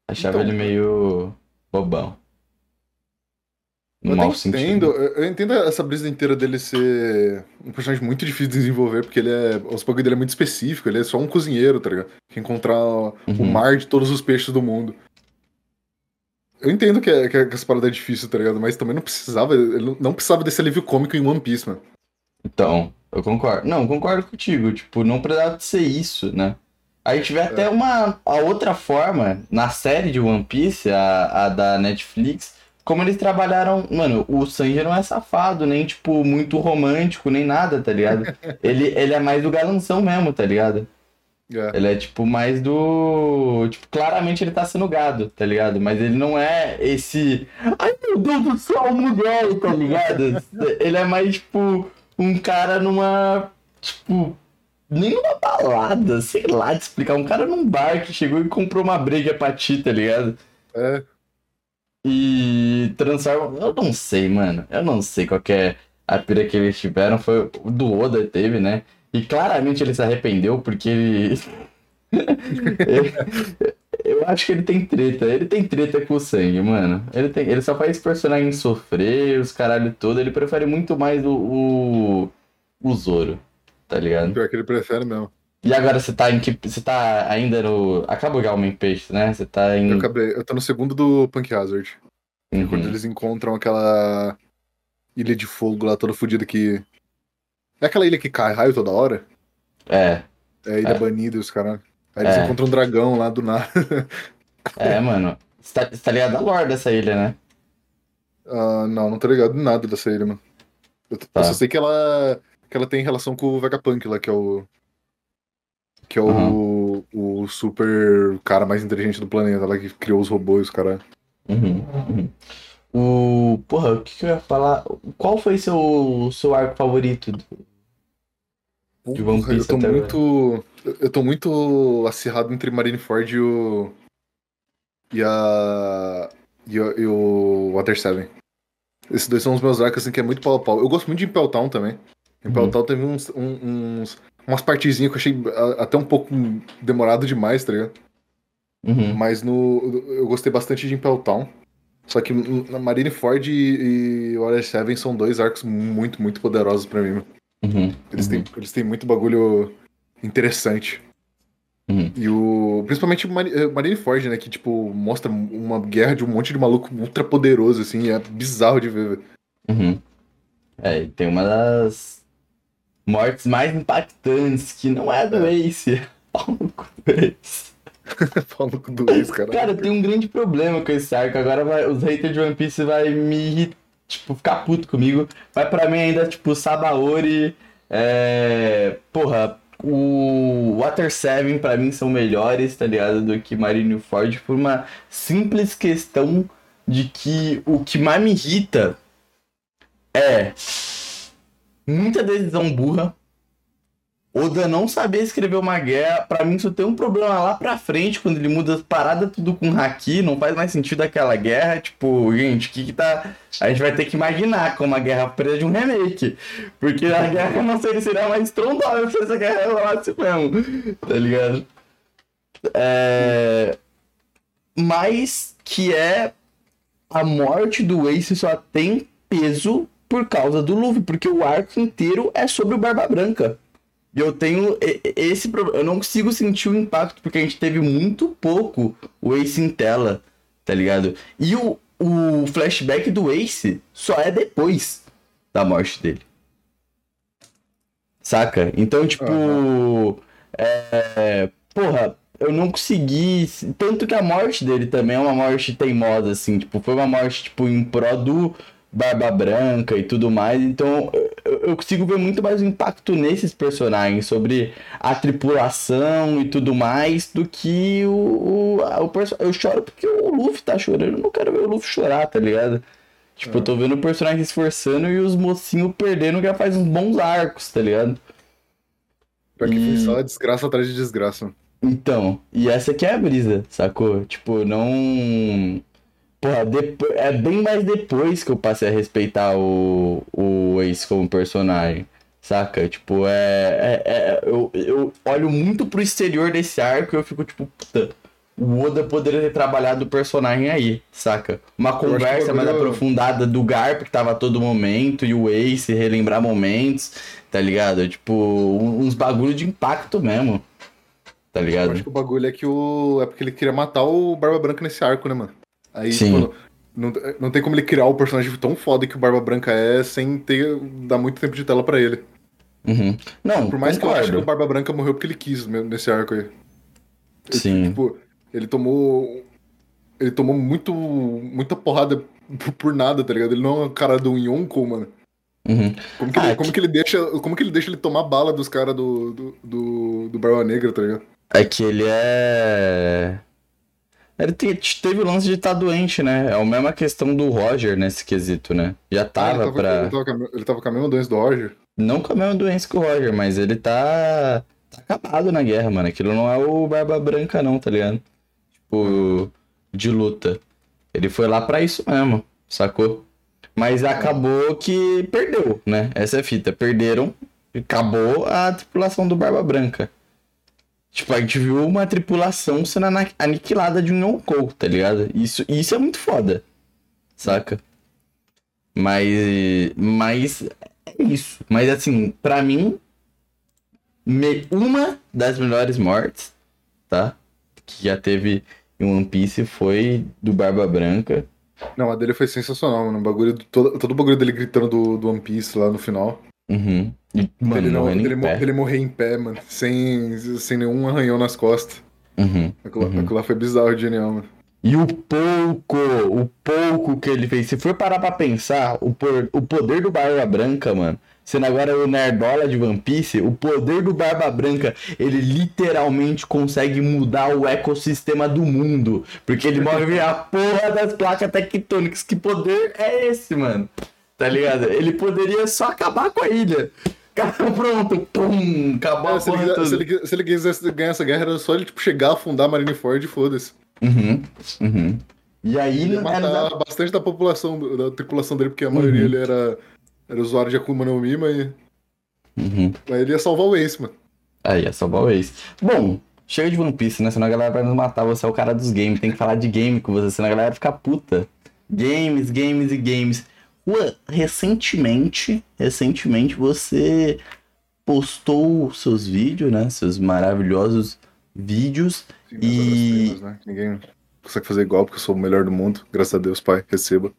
Achava então, ele meio bobão. Eu entendo, eu entendo essa brisa inteira dele ser um personagem muito difícil de desenvolver, porque ele é. Os bagulho dele é muito específico, ele é só um cozinheiro, tá ligado? Que encontrar uhum. o mar de todos os peixes do mundo. Eu entendo que, é, que, é, que essa parada é difícil, tá ligado? Mas também não precisava. Ele não precisava desse alívio cômico em One Piece, mano. Então, eu concordo. Não, concordo contigo. Tipo, não precisava de ser isso, né? Aí tiver é. até uma a outra forma, na série de One Piece, a, a da Netflix como eles trabalharam. Mano, o Sanji não é safado, nem, tipo, muito romântico, nem nada, tá ligado? ele, ele é mais do galanção mesmo, tá ligado? É. Ele é, tipo, mais do. Tipo, claramente ele tá sendo gado, tá ligado? Mas ele não é esse. Ai, meu Deus do céu, mulher, tá ligado? ele é mais, tipo, um cara numa. Tipo. Nem numa balada, sei lá de explicar. Um cara num bar que chegou e comprou uma breja pra ti, tá ligado? É. E transforma. Eu não sei, mano. Eu não sei qual é a pira que eles tiveram. Foi do Oda teve, né? E claramente ele se arrependeu porque ele. Eu acho que ele tem treta. Ele tem treta com o sangue, mano. Ele, tem... ele só faz personagem sofrer, os caralho todo. Ele prefere muito mais o, o, o Zoro, tá ligado? Pior que ele prefere mesmo. E agora você tá em que. Você tá ainda no. Acabou o main page, né? Você tá em. Eu acabei. Eu tô no segundo do Punk Hazard. Uhum. Quando eles encontram aquela ilha de fogo lá toda fodida que. É aquela ilha que cai raio toda hora? É. É a ilha É. banida e os caras. Aí eles É. encontram um dragão lá do nada. É, mano. Você tá, tá ligado da lore dessa ilha, né? Ah, não, não tô ligado nada dessa ilha, mano. Eu, Tá. eu só sei que ela, que ela tem relação com o Vegapunk lá, que é o. Que é o, o super cara mais inteligente do planeta, lá que criou os robôs, cara. Uhum, uhum. O. Porra, o que, que eu ia falar? Qual foi seu, seu arco favorito? De One Porra, eu Piece tô até agora. muito. Eu tô muito acirrado entre Marineford e o. E a. E, o- e o Water 7. Esses dois são os meus arcos, assim, que é muito pau a pau. Eu gosto muito de Impel Town também. Impel Uhum. Town teve uns, uns. Umas partezinhas que eu achei até um pouco demorado demais, tá ligado? Uhum, Mas no. Eu gostei bastante de Impel Town. Só que na Marineford e, e Water 7 são dois arcos muito, muito poderosos pra mim. uhum, Eles, uhum, têm, eles têm muito bagulho interessante. uhum. E o. Principalmente eh, Marineford, né? Que, tipo, mostra uma guerra de um monte de maluco ultra poderoso, assim. É bizarro de ver. Uhum. É, tem uma das mortes mais impactantes, que não é do Ace. Pau no cu do Ace. Falando com dois, cara. Cara, tem um grande problema com esse arco. Agora vai- os haters de One Piece vai me tipo, ficar puto comigo. Mas pra mim ainda, tipo, Sabaori. É... Porra, o Water 7 pra mim são melhores, tá ligado? Do que Marineford por uma simples questão de que o que mais me irrita é muita decisão burra. Oda não saber escrever uma guerra, pra mim isso tem um problema lá pra frente, quando ele muda as paradas tudo com haki, não faz mais sentido aquela guerra, tipo, gente, o que que tá... A gente vai ter que imaginar como a guerra precisa de um remake, porque a guerra não seria, seria mais estrondosa se essa guerra rolasse mesmo, tá ligado? É... Mas que é a morte do Ace só tem peso por causa do Luffy, porque o arco inteiro é sobre o Barba Branca. E eu tenho esse problema. Eu não consigo sentir o impacto, porque a gente teve muito pouco o Ace em tela, tá ligado? E o, o flashback do Ace só é depois da morte dele. Saca? Então, tipo. Aham. É, porra, eu não consegui. Tanto que a morte dele também é uma morte teimosa, assim. Tipo, foi uma morte, tipo, em pró do Barba Branca e tudo mais. Então, eu, consigo ver muito mais o impacto nesses personagens sobre a tripulação e tudo mais do que o. o, a- o eu choro porque o Luffy tá chorando. Eu não quero ver o Luffy chorar, tá ligado? Tipo, eu tô vendo o personagem se esforçando e os mocinhos perdendo que já faz uns bons arcos, tá ligado? Pior que E- só desgraça atrás de desgraça. Então, e essa aqui é a brisa, sacou? Tipo, não. Porra, depo... é bem mais depois que eu passei a respeitar o, o Ace como personagem, saca? Tipo, é. é, é- eu, eu olho muito pro exterior desse arco e eu fico tipo, puta, o Oda poderia ter trabalhado o personagem aí, saca? Uma conversa mais aprofundada do Garp que tava a todo momento e o Ace relembrar momentos, tá ligado? Tipo, uns bagulho de impacto mesmo. Tá Eu ligado? acho que o bagulho é que o. É porque ele queria matar o Barba Branca nesse arco, né, mano? Aí, Sim. tipo, não, não tem como ele criar o personagem tão foda que o Barba Branca é sem ter dar muito tempo de tela pra ele. Uhum. Não, Por mais que eu acho que o concordo. Barba Branca morreu porque ele quis nesse arco aí. Sim. Tipo, ele tomou ele tomou muito, muita porrada por, por nada, tá ligado? Ele não é um cara do Yonko, mano. Uhum. Como que, Ah, ele, como que ele deixa. Como que ele deixa ele tomar bala dos caras do, do, do, do Barba Negra, tá ligado? É que ele é. Ele te- teve o lance de estar doente, né? É a mesma questão do Roger nesse quesito, né? Já Ah, tava ele, pra. ele, tava com a, ele tava com a mesma doença do Roger. Não com a mesma doença que o Roger, mas ele tá. tá acabado na guerra, mano. Aquilo não é o Barba Branca, não, tá ligado? Tipo, de luta. Ele foi lá pra isso mesmo, sacou? Mas acabou que perdeu, né? Essa é a fita. Perderam e acabou a tripulação do Barba Branca. Tipo, a gente viu uma tripulação sendo aniquilada de um Yonkou, tá ligado? Isso, isso é muito foda. Saca? Mas. Mas. É isso. Mas assim, pra mim. me- uma das melhores mortes, tá? Que já teve em One Piece foi do Barba Branca. Não, a dele foi sensacional, mano. O bagulho, do- todo, todo o bagulho dele gritando do, do One Piece lá no final. Uhum. E, mano, ele, não, ele, ele morrer em pé, mano. Sem, sem nenhum arranhão nas costas. Uhum. Aquilo, Uhum. aquilo lá foi bizarro, genial, mano. E o pouco, o pouco que ele fez. Se for parar pra pensar, o, por- o poder do Barba Branca, mano. Sendo agora o Nerdola de One Piece, o poder do Barba Branca, ele literalmente consegue mudar o ecossistema do mundo. Porque ele move a porra das placas tectônicas. Que poder é esse, mano? Tá ligado? Ele poderia só acabar com a ilha. Cara, pronto, pum, acabou a É, se, ele, se, ele, se ele quisesse ganhar essa guerra, era só ele tipo, chegar, afundar a Marineford e foda-se. Uhum, uhum. E aí, Ele ia não era matar bastante da população, da tripulação dele, porque a maioria Uhum. ele era, era usuário de Akuma no Mi, mas, Uhum. mas ele ia salvar o Ace, mano. Aí, é só o Ace. Bom, chega de One Piece, né? Senão a galera vai nos matar. Você é o cara dos games. Tem que falar de game com você, senão a galera fica puta. Games, games e games. Recentemente, recentemente você postou seus vídeos, né? Seus maravilhosos vídeos. Sim, E- né? Ninguém consegue fazer igual, porque eu sou o melhor do mundo. Graças a Deus, pai, receba.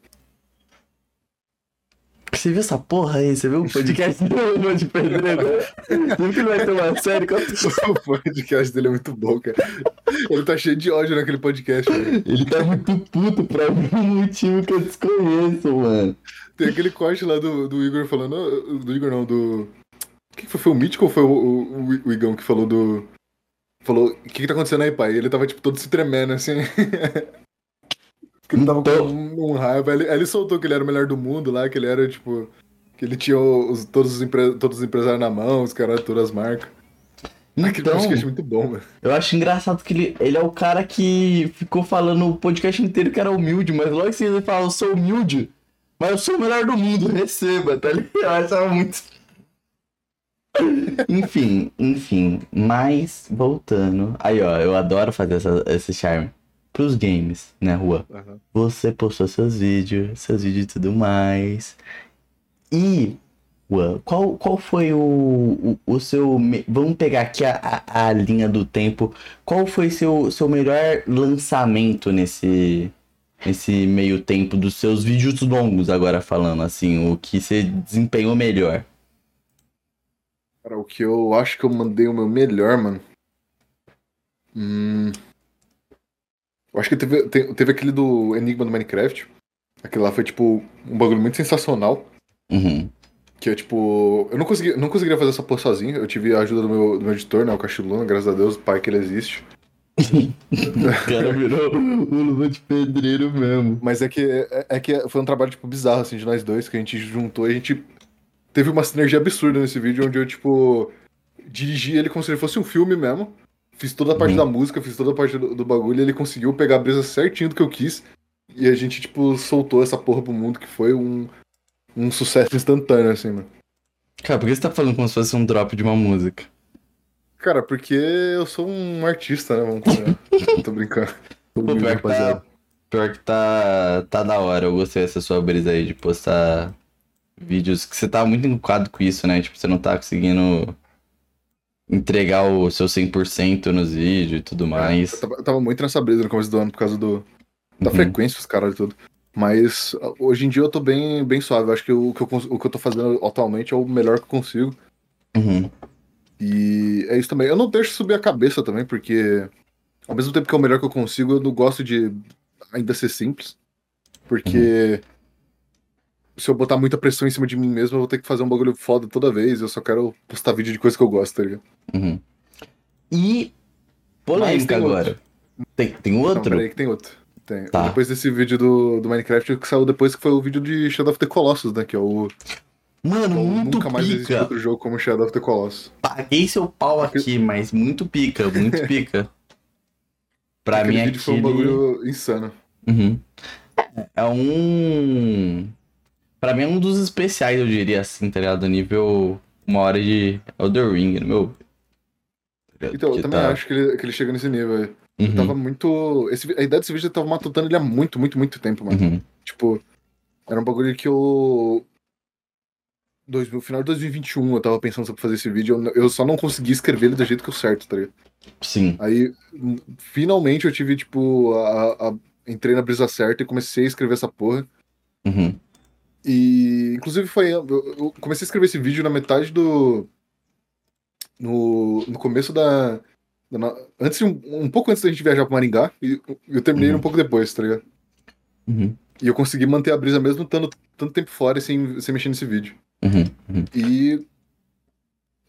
Você viu essa porra aí? Você viu o podcast do de Pedreiro? Você viu que ele vai ter uma série? Quanto- o podcast dele é muito bom, cara. Ele tá cheio de ódio naquele podcast. Ele tá muito puto por algum motivo que eu desconheço, mano. Tem aquele corte lá do, do Igor falando. Do Igor não, do. Quem foi? Foi o Mítico ou foi o, o, o Igão que falou do. Falou, o que que tá acontecendo aí, pai? Ele tava, tipo, todo se tremendo, assim. que ele tava com um, um raiva. Ele, ele soltou que ele era o melhor do mundo lá, que ele era, tipo... Que ele tinha os- todos, os empre- todos os empresários na mão, os caras, todas as marcas. Então, podcast é muito bom, mano. eu acho engraçado que ele, ele é o cara que ficou falando o podcast inteiro que era humilde, mas logo que ele fala, eu sou humilde, mas eu sou o melhor do mundo, receba, tá ligado? Eu achava muito. enfim, enfim, mas voltando. Aí, ó, eu adoro fazer essa, esse charme. Pros games, né, Rua? Você postou seus vídeos, seus vídeos e tudo mais. E, qual, qual foi o, o, o seu. Vamos pegar aqui a, a, a linha do tempo. Qual foi seu, seu melhor lançamento nesse, nesse meio tempo dos seus vídeos longos, agora falando assim? O que você desempenhou melhor? Cara, o que eu acho que eu mandei o meu melhor, mano. Hum. Eu acho que teve, te- teve aquele do Enigma do Minecraft. Aquele lá foi, tipo, um bagulho muito sensacional. Uhum. Que é, tipo. Eu não, consegui, não conseguiria fazer essa porra sozinho. Eu tive a ajuda do meu, do meu editor, né? O Cachiluna, graças a Deus, o pai que ele existe. O cara virou o luva de pedreiro mesmo. Mas é que, é, é que foi um trabalho, tipo, bizarro, assim, de nós dois, que a gente juntou e a gente teve uma sinergia absurda nesse vídeo, onde eu, tipo, dirigi ele como se ele fosse um filme mesmo. Fiz toda a parte Uhum. da música, fiz toda a parte do, do bagulho, e ele conseguiu pegar a brisa certinho do que eu quis. E a gente, tipo, soltou essa porra pro mundo, que foi um, um sucesso instantâneo, assim, mano. Cara, por que você tá falando como se fosse um drop de uma música? Cara, porque eu sou um artista, né? Vamos combinar. Tô brincando. Tô Pô, pior que tá, pior que tá, tá da hora. Eu gostei dessa sua brisa aí de postar vídeos que você tá muito encucado com isso, né? Tipo, você não tá conseguindo entregar o seu 100% nos vídeos e tudo mais. Eu tava, eu tava muito nessa brisa no começo do ano por causa do, da Uhum. frequência dos caras e tudo. Mas hoje em dia eu tô bem, bem suave. Eu acho que o que eu, o que eu tô fazendo atualmente é o melhor que eu consigo. Uhum. E é isso também. Eu não deixo subir a cabeça também, porque ao mesmo tempo que é o melhor que eu consigo, eu não gosto de ainda ser simples. Porque se eu botar muita pressão em cima de mim mesmo, eu vou ter que fazer um bagulho foda toda vez. Eu só quero postar vídeo de coisa que eu gosto, tá ligado? Uhum. E. Polêmica agora. Tem, tem Não, outro? peraí que tem outro. Tem. Tá. Depois desse vídeo do, do Minecraft que saiu depois, que foi o vídeo de Shadow of the Colossus, né? Que é o. Mano, muito nunca mais existe pica. outro jogo como Shadow of the Colossus. Paguei seu pau aqui, mas muito pica, muito pica. Pra Aquele mim vídeo foi um bagulho insano. Uhum. É um. Pra mim é um dos especiais, eu diria assim, tá ligado? Nível uma hora de Elder Ring, no meu. Então, eu Que também tá- acho que ele, que ele chega nesse nível aí. Uhum, Tava muito. Esse, a ideia desse vídeo tava matutando ele há muito, muito, muito tempo, mano. uhum, Tipo, era um bagulho que eu. Dois, no final de 2021 eu tava pensando sobre fazer esse vídeo, eu, eu só não consegui escrever ele do jeito que eu certo, tá ligado? Sim. Aí, n- finalmente eu tive, tipo, a, a- entrei na brisa certa e comecei a escrever essa porra. Uhum. E, inclusive, foi. Eu, eu comecei a escrever esse vídeo na metade do. No, no começo da. da antes um, um pouco antes da gente viajar pra Maringá, e eu terminei Uhum. um pouco depois, tá ligado? Uhum. E eu consegui manter a brisa mesmo estando tanto tempo fora e sem, sem mexer nesse vídeo. Uhum. Uhum. E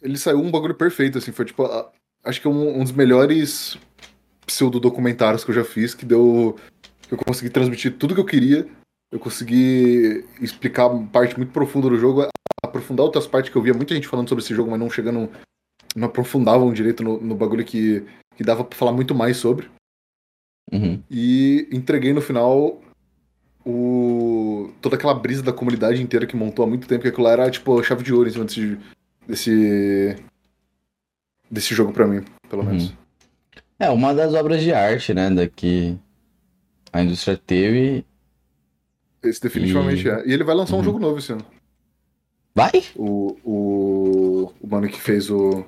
ele saiu um bagulho perfeito, assim, foi tipo, a- acho que é um, um dos melhores pseudo-documentários que eu já fiz, que deu. que eu consegui transmitir tudo que eu queria, eu consegui explicar parte muito profunda do jogo, aprofundar outras partes que eu via muita gente falando sobre esse jogo, mas não chegando. não aprofundavam direito no, no bagulho que, que dava pra falar muito mais sobre. Uhum. E entreguei no final o toda aquela brisa da comunidade inteira que montou há muito tempo, que aquilo lá era tipo a chave de ouro em cima desse desse, desse jogo pra mim, pelo Uhum. menos. É uma das obras de arte, né? Da que a indústria teve. Esse definitivamente E- é. E ele vai lançar um Uhum. jogo novo esse ano. Vai? O, o, o mano que fez o,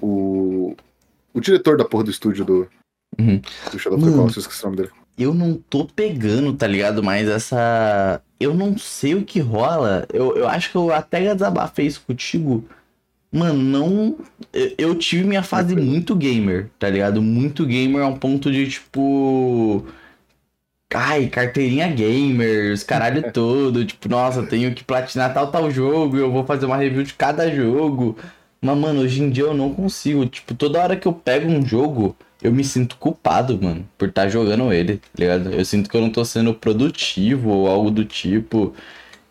o. O diretor da porra do estúdio do, Uhum. do Shadow of the Mano. Colossus, esqueci o nome dele. Eu não tô pegando, tá ligado? Mas essa. Eu não sei o que rola. Eu, eu acho que eu até desabafei isso contigo. Mano, não. Eu, eu tive minha fase muito gamer, tá ligado? Muito gamer a um ponto de tipo. Ai, carteirinha gamer, os caralho todo. Tipo, nossa, eu tenho que platinar tal, tal jogo. Eu vou fazer uma review de cada jogo. Mas, mano, hoje em dia eu não consigo. Tipo, toda hora que eu pego um jogo, eu me sinto culpado, mano, por estar jogando ele, tá ligado? Eu sinto que eu não tô sendo produtivo ou algo do tipo.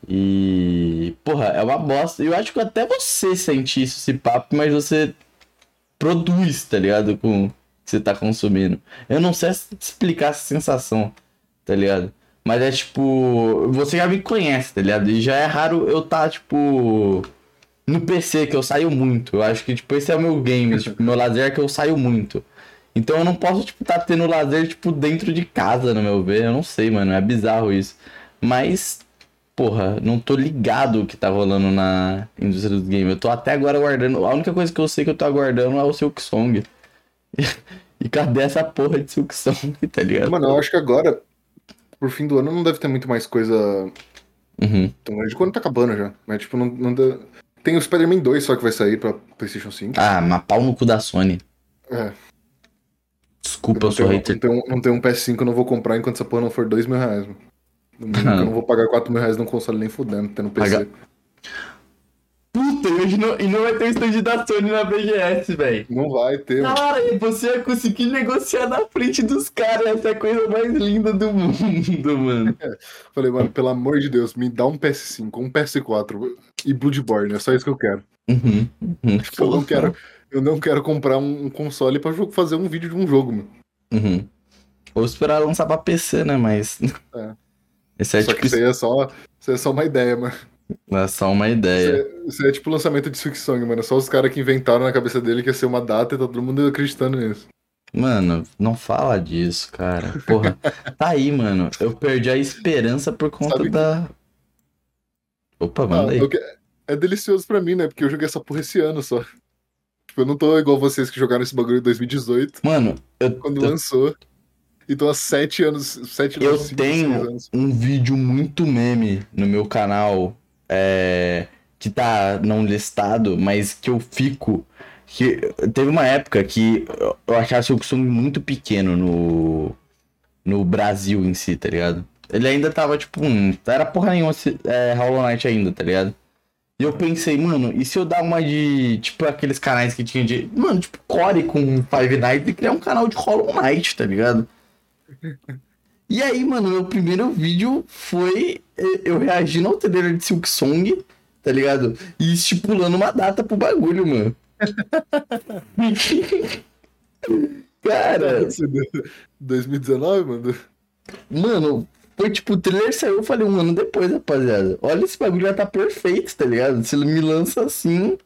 E. Porra, é uma bosta. Eu acho que até você sente isso, esse papo, mas você produz, tá ligado? Com o que você tá consumindo. Eu não sei explicar essa sensação, tá ligado? Mas é tipo. Você já me conhece, tá ligado? E já é raro eu tá, tipo. No PC, que eu saio muito. Eu acho que, tipo, esse é o meu game. tipo, meu lazer é que eu saio muito. Então eu não posso, tipo, tá tendo lazer, tipo, dentro de casa, no meu ver. Eu não sei, mano. É bizarro isso. Mas, porra, não tô ligado o que tá rolando na indústria dos games. Eu tô até agora aguardando. A única coisa que eu sei que eu tô aguardando é o Silk Song. e cadê essa porra de Silk Song, tá ligado? Mano, eu acho que agora, por fim do ano, não deve ter muito mais coisa Uhum. tão grande. Quando tá acabando já. Mas, tipo, não, não dá- Tem o Spider-Man 2 só que vai sair pra PlayStation 5. Ah, mas pau no cu da Sony. É. Desculpa, eu não, sou tenho, hater. não, tenho, não tenho um PS5, eu não vou comprar enquanto essa porra não for 2 mil reais, mano. Eu não vou pagar 4 mil reais num console nem fudendo, tendo PC. Paga- Puta, e hoje não, e não vai ter o stand da Sony na BGS, velho. Não vai ter, mano. Cara, e você vai conseguir negociar na frente dos caras. Essa é a coisa mais linda do mundo, mano. Falei, mano, pelo amor de Deus, me dá um PS5, um PS4 e Bloodborne, é só isso que eu quero. Uhum, uhum. Tipo, eu não quero, eu não quero comprar um, um console pra fazer um vídeo de um jogo, mano. Uhum. Ou esperar lançar pra PC, né? Mas. É. Esse é só tipo. que isso aí é só, isso aí é só uma ideia, mano. É só uma Isso ideia. é, isso aí é tipo o lançamento de Song, mano. É só os caras que inventaram na cabeça dele que ia ser uma data e tá todo mundo acreditando nisso. Mano, não fala disso, cara. Porra. tá aí, mano. Eu perdi a esperança por conta Sabe da. Opa, Ah, manda aí. eu que- é delicioso pra mim, né? Porque eu joguei essa porra esse ano só. Tipo, eu não tô igual vocês que jogaram esse bagulho em 2018, Mano, eu, quando eu lançou. E tô há sete anos. Sete Eu anos, tenho- anos. um vídeo muito meme no meu canal é, que tá não listado, mas que eu fico. Que teve uma época que eu- achava o Silksong muito pequeno no, no Brasil em si, tá ligado? Ele ainda tava, tipo, hum, era porra nenhuma é, Hollow Knight ainda, tá ligado? E eu pensei, mano, e se eu dar uma de, tipo, aqueles canais que tinha de, mano, tipo, Core com Five Nights e criar um canal de Hollow Knight, tá ligado? E aí, mano, meu primeiro vídeo foi eu reagindo ao trailer de Silk Song, tá ligado? E estipulando uma data pro bagulho, mano. Cara. 2019, mano? Mano, foi tipo, o trailer saiu, eu falei um ano depois, rapaziada. Olha, esse bagulho já tá perfeito, tá ligado? Se ele me lança assim.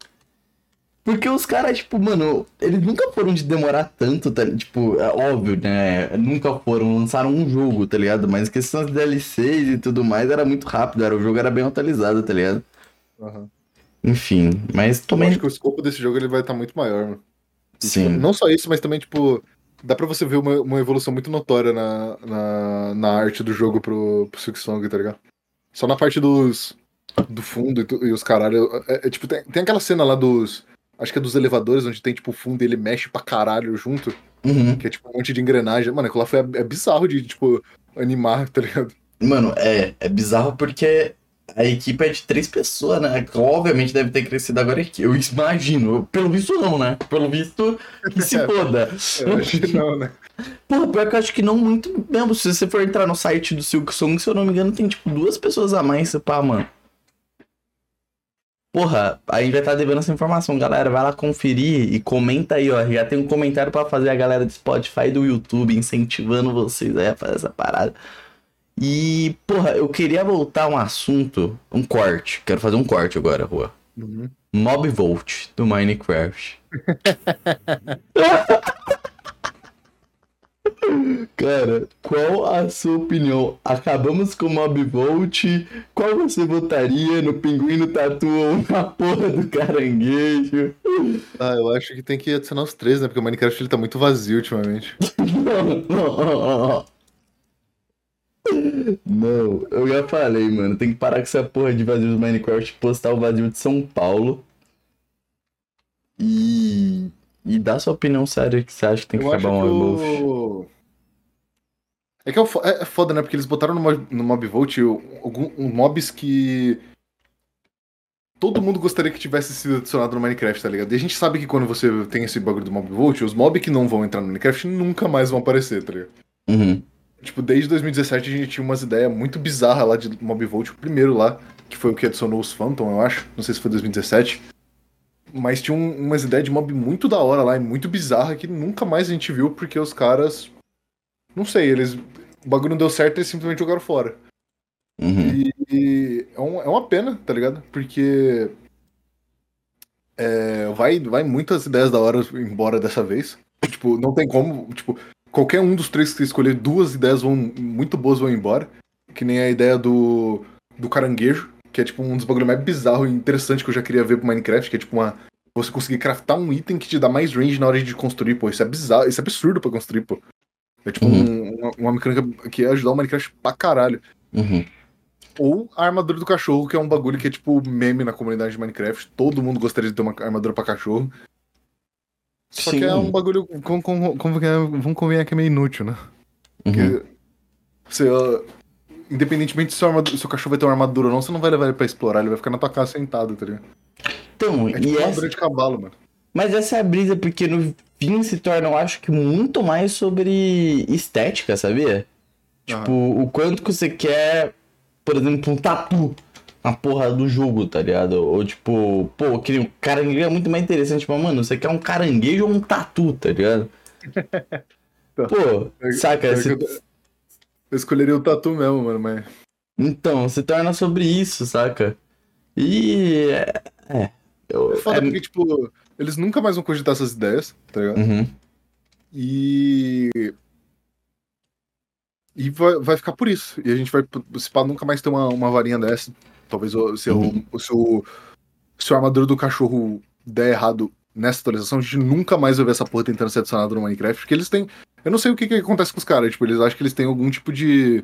Porque os caras, tipo, mano, eles nunca foram de demorar tanto, tá? Tipo, é óbvio, né? Nunca foram, lançaram um jogo, tá ligado? Mas questão de DLCs e tudo mais era muito rápido, era, o jogo era bem atualizado, tá ligado? Uhum. Enfim, mas também. Eu acho que o escopo desse jogo ele vai estar tá muito maior, mano. Sim. Tipo, não só isso, mas também, tipo, dá pra você ver uma, uma evolução muito notória na, na, na arte do jogo pro, pro Silk Song, tá ligado? Só na parte dos. do fundo e, e os caralho. É, é, tipo, tem, tem aquela cena lá dos. Acho que é dos elevadores, onde tem, tipo, o fundo e ele mexe pra caralho junto. Uhum. Que é tipo um monte de engrenagem. Mano, aquilo lá foi, é bizarro de, tipo, animar, tá ligado? Mano, é, é bizarro porque a equipe é de três pessoas, né? Obviamente deve ter crescido agora aqui. Eu imagino. Pelo visto, não, né? Pelo visto, que se foda. eu acho que não, né? Porra, pior que eu acho que não muito mesmo. Se você for entrar no site do Silk Song, se eu não me engano, tem tipo duas pessoas a mais, pá, mano. Porra, a gente vai estar tá devendo essa informação, galera. Vai lá conferir e comenta aí, ó. Já tem um comentário para fazer a galera do Spotify e do YouTube incentivando vocês aí a fazer essa parada. E, porra, eu queria voltar a um assunto, um corte. Quero fazer um corte agora, Rua. Uhum. Mob Volt do Minecraft. Cara, qual a sua opinião? Acabamos com o Mob Volt. Qual você votaria no Pinguim Tatu ou na porra do caranguejo? Ah, eu acho que tem que adicionar os três, né? Porque o Minecraft ele tá muito vazio ultimamente. não, não, não, não. Não, eu já falei, mano. Tem que parar com essa porra de vazio do Minecraft postar o vazio de São Paulo. E. E dá sua opinião séria que você acha que tem que eu acabar um o... É que é, é, é foda, né? Porque eles botaram no, mob, no Mob Vote alguns mobs que. Todo mundo gostaria que tivesse sido adicionado no Minecraft, tá ligado? E a gente sabe que quando você tem esse bagulho do Mob Vote, os mobs que não vão entrar no Minecraft nunca mais vão aparecer, tá ligado? Uhum. Tipo, desde 2017 a gente tinha umas ideias muito bizarras lá de Mob Volt, o primeiro lá, que foi o que adicionou os Phantom, eu acho. Não sei se foi 2017. Mas tinha um, umas ideias de mob muito da hora lá e muito bizarra que nunca mais a gente viu porque os caras. Não sei, eles. O bagulho não deu certo e eles simplesmente jogaram fora. Uhum. E, e é, um, é uma pena, tá ligado? Porque. É, vai, vai muitas ideias da hora embora dessa vez. Tipo, não tem como. Tipo, qualquer um dos três que você escolher, duas ideias vão muito boas vão embora. Que nem a ideia do, do caranguejo, que é tipo um dos bagulhos mais bizarros e interessantes que eu já queria ver pro Minecraft, que é tipo uma. Você conseguir craftar um item que te dá mais range na hora de construir, pô. Isso é bizarro, isso é absurdo pra construir, pô. É tipo uhum. um, uma, uma, mecânica que ia ajudar o Minecraft pra caralho. Uhum. Ou a armadura do cachorro, que é um bagulho que é tipo meme na comunidade de Minecraft. Todo mundo gostaria de ter uma armadura pra cachorro. Só Sim. que é um bagulho. Como, como, como, é, vamos convencer que é meio inútil, né? Porque uhum. você. Uh, independentemente se o seu cachorro vai ter uma armadura ou não, você não vai levar ele pra explorar, ele vai ficar na tua casa sentado, tá ligado? Então, é tipo e uma essa... de cavalo, mano. Mas essa é a brisa, porque no fim se torna, eu acho que muito mais sobre estética, sabia? Tipo, o quanto que você quer, por exemplo, um tatu a porra do jogo, tá ligado? Ou tipo, pô, que um caranguejo é muito mais interessante. Tipo, mano, você quer um caranguejo ou um tatu, tá ligado? pô, saca? Eu, você... eu escolheria o tatu mesmo, mano, mas. Então, se torna sobre isso, saca? E. É. Eu, é foda é... porque, tipo, eles nunca mais vão cogitar essas ideias, tá ligado? Uhum. E. E vai, vai ficar por isso. E a gente vai, se pá, nunca mais ter uma, uma varinha dessa. Talvez o seu, uhum. o seu, se a armadura do cachorro der errado nessa atualização, a gente nunca mais vai ver essa porra tentando ser adicionada no Minecraft, porque eles têm. Eu não sei o que, que acontece com os caras, tipo, eles acham que eles têm algum tipo de.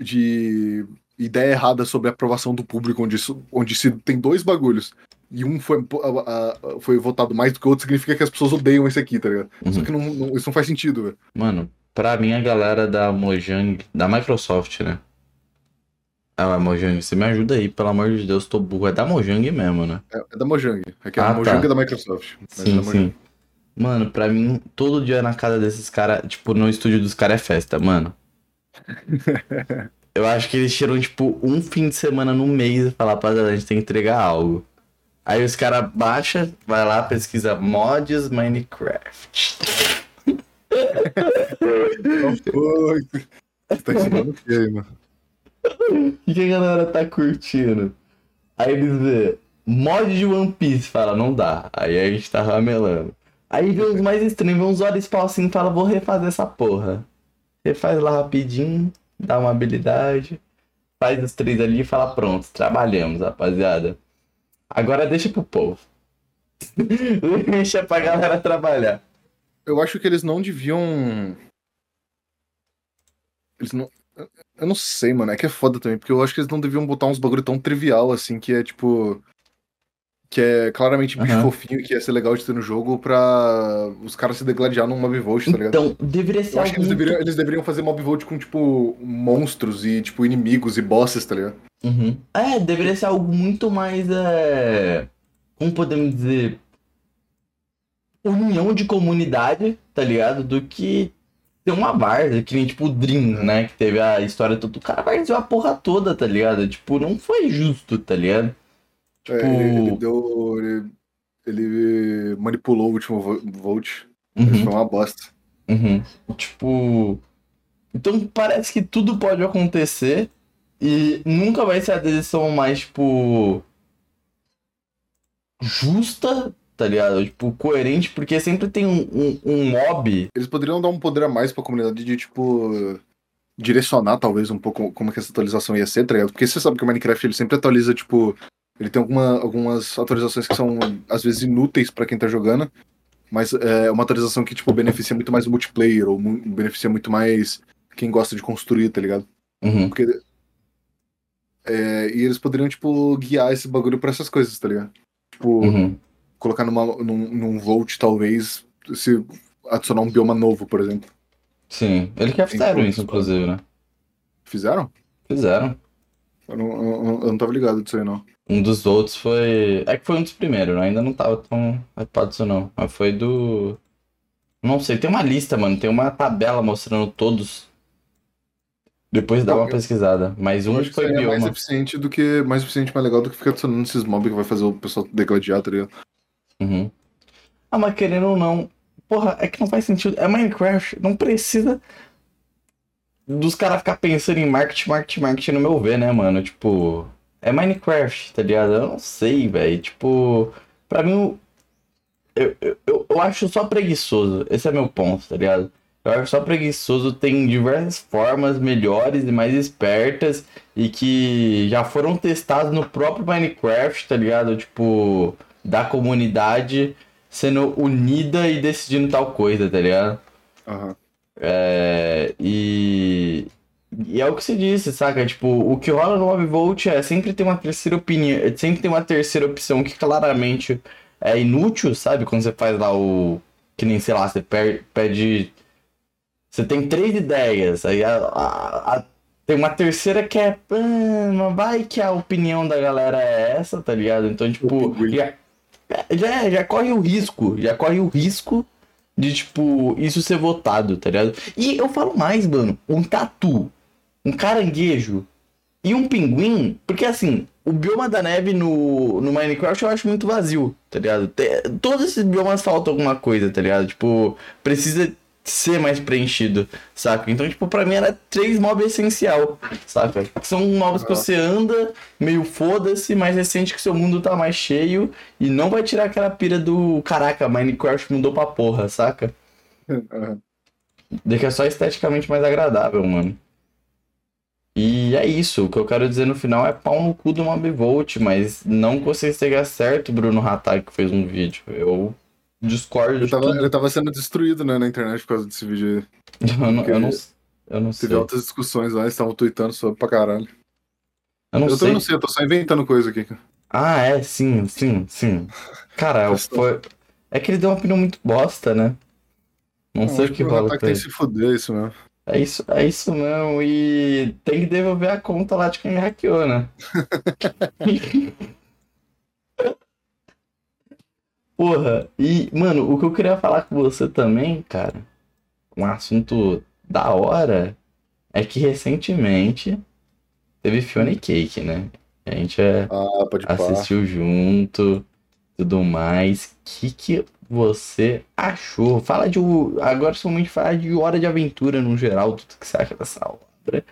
de ideia errada sobre a aprovação do público, onde, isso, onde se tem dois bagulhos e um foi, foi votado mais do que o outro, significa que as pessoas odeiam esse aqui, tá ligado? Uhum. Só que não, não, isso não faz sentido, velho. Mano, pra mim, a galera da Mojang, da Microsoft, né? Ah, Mojang, você me ajuda aí, pelo amor de Deus, tô burro. É da Mojang mesmo, né? É, é da Mojang. É que Ah, a Mojang tá. é da Microsoft. é Sim, Mojang. sim. Mano, pra mim, todo dia na casa desses caras, tipo, no estúdio dos caras é festa, mano. Eu acho que eles tiram, tipo, um fim de semana no mês e falar, rapaziada, a gente tem que entregar algo. Aí os caras baixa, vai lá, pesquisa mods Minecraft. Oi. Você tá ensinando o quê aí, mano? O que a galera tá curtindo? Aí eles vê mod de One Piece, fala, não dá. Aí a gente tá ramelando. Aí vê uns mais estranhos, vê uns olhos pau assim e fala, vou refazer essa porra. Refaz lá rapidinho, dá uma habilidade, faz os três ali e fala, pronto, trabalhamos, rapaziada. Agora deixa pro povo. deixa pra galera trabalhar. Eu acho que eles não deviam. Eles não. Eu não sei, mano. É que é foda também, porque eu acho que eles não deviam botar uns bagulho tão trivial assim, que é tipo. Que é claramente bicho Aham. fofinho, que ia ser legal de ter no jogo pra os caras se degladiar num mob vote, tá ligado? Então, deveria ser Eu acho que eles deveriam, eles deveriam fazer mob vote com, tipo, monstros e, tipo, inimigos e bosses, tá ligado? Uhum. É, deveria ser algo muito mais. É... Como podemos dizer? União de comunidade, tá ligado? Do que ter uma várzea, que nem tipo o Dream, né? Que teve a história toda. O cara varzeou a porra toda, tá ligado? Tipo, não foi justo, tá ligado? É, Tipo- ele, ele deu. Ele, ele manipulou o último vo- vote. Uhum, foi uma bosta. uhum. Tipo. Então parece que tudo pode acontecer e nunca vai ser a decisão mais, tipo. Justa, tá ligado? Tipo, coerente, porque sempre tem um, um, um mob. Eles poderiam dar um poder a mais pra comunidade de, tipo. Direcionar, talvez, um pouco como que essa atualização ia ser, tá ligado? Porque você sabe que o Minecraft ele sempre atualiza, tipo. Ele tem alguma, algumas atualizações que são, às vezes, inúteis pra quem tá jogando. Mas é uma atualização que, tipo, beneficia muito mais o multiplayer, ou mu- beneficia muito mais quem gosta de construir, tá ligado? Uhum, Porque. é, e eles poderiam, tipo, guiar esse bagulho pra essas coisas, tá ligado? Tipo, uhum. Colocar numa, num, num Volt, talvez, se adicionar um bioma novo, por exemplo. Sim. Eles já fizeram isso, inclusive, né? Fizeram? Fizeram. Eu não, eu, eu não tava ligado disso aí, não. Um dos outros foi. É que foi um dos primeiros, né? Ainda não tava tão hypado isso, não. Mas foi do. Não sei, tem uma lista, mano. Tem uma tabela mostrando todos. Depois dá Não, uma eu- pesquisada. Mas um acho que foi aí é mais bioma. eficiente do que. Mais eficiente, mais legal do que ficar adicionando esses mobs que vai fazer o pessoal degladiar, tá ligado? Uhum. Ah, mas querendo ou não. Porra, é que não faz sentido. É Minecraft, não precisa dos caras ficar pensando em marketing, marketing, marketing, no meu ver, né, mano? Tipo, é Minecraft, tá ligado? Eu não sei, velho. Tipo, pra mim, eu, eu, eu acho só preguiçoso. Esse é meu ponto, tá ligado? Eu acho só preguiçoso, tem diversas formas melhores e mais espertas e que já foram testadas no próprio Minecraft, tá ligado? Tipo, da comunidade sendo unida e decidindo tal coisa, tá ligado? Aham. É, e, e é o que você disse, saca? Tipo, o que rola no Mob é sempre tem uma terceira opinião, sempre tem uma terceira opção que claramente é inútil, sabe? Quando você faz lá o. Que nem, sei lá, você pede. Você tem três ideias, aí a, a- a- tem uma terceira que é. "Ah, mas vai que a opinião da galera é essa, tá ligado? Então, tipo, já, já corre o risco, já corre o risco de, tipo, isso ser votado, tá ligado? E eu falo mais, mano, um tatu, um caranguejo e um pinguim, porque assim, o bioma da neve no, no Minecraft eu acho muito vazio, tá ligado? Te- todos esses biomas faltam alguma coisa, tá ligado? Tipo, precisa ser mais preenchido, saca? Então, tipo, pra mim era três mobs essencial, saca? São mobs que você anda meio foda-se, mas você sente que seu mundo tá mais cheio e não vai tirar aquela pira do caraca, Minecraft mudou pra porra, saca? Aham. Deixa só esteticamente mais agradável, mano. E é isso. O que eu quero dizer no final é pau no cu do Mobvolt, mas não que você esteja certo, Bruno Hatak, que fez um vídeo. Eu discordo Ele tava, tudo. ele tava sendo destruído, né, na internet por causa desse vídeo aí. Eu não, eu não, eu não sei. Teve altas discussões lá, eles estavam tweetando sobre pra caralho. Eu não eu sei. também não sei, eu tô só inventando coisa aqui. Ah, é, sim, sim, sim. Cara, foi... é que ele deu uma opinião muito bosta, né? Não sei o acho que rola com tem ele. que se fuder isso mesmo. É isso, é isso mesmo. E tem que devolver a conta lá de quem hackeou, né? Porra, e, mano, o que eu queria falar com você também, cara, um assunto da hora, é que recentemente teve Fiona Cake, né? A gente é, Ah, assistiu junto, tudo mais. O que, que você achou? Fala de. Agora somente falar de Hora de Aventura no geral, tudo que você acha dessa obra.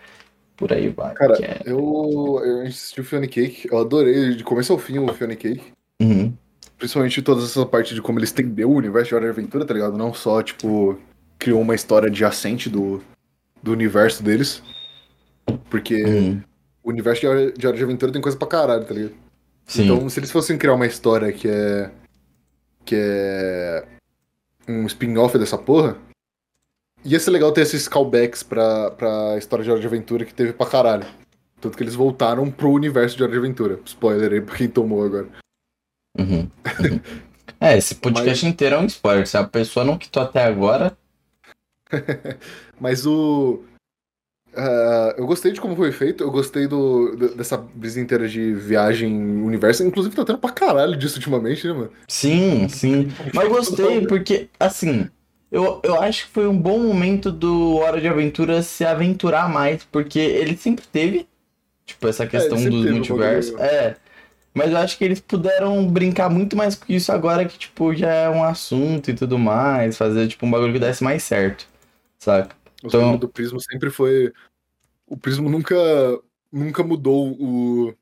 Por aí vai. Cara, é- Eu, eu assisti o Fiona Cake, eu adorei de começo ao fim o Fiona Cake. Uhum, Principalmente toda essa parte de como ele estendeu o universo de Hora de Aventura, tá ligado? Não só, tipo, criou uma história adjacente do, do universo deles. Porque uhum. o universo de Hora, de Hora de Aventura tem coisa pra caralho, tá ligado? Sim. Então, se eles fossem criar uma história que é. que é. um spin-off dessa porra, ia ser legal ter esses callbacks pra, pra história de Hora de Aventura que teve pra caralho. Tanto que eles voltaram pro universo de Hora de Aventura. Spoiler aí pra quem tomou agora. Uhum, uhum. É, esse podcast inteiro é um spoiler. Se a pessoa não quitou até agora, Mas o. ah, eu gostei de como foi feito, eu gostei do, dessa brisa inteira de viagem universo. Inclusive, tá tendo pra caralho disso ultimamente, né, mano? sim, sim. Mas eu gostei porque, assim, eu, eu acho que foi um bom momento do Hora de Aventura se aventurar mais, porque ele sempre teve, tipo, essa questão sempre dos multiversos. É. Mas eu acho que eles puderam brincar muito mais com isso agora que, tipo, já é um assunto e tudo mais, fazer, tipo, um bagulho que desse mais certo, saca? O Então- do Prismo sempre foi. O Prismo nunca, nunca mudou o,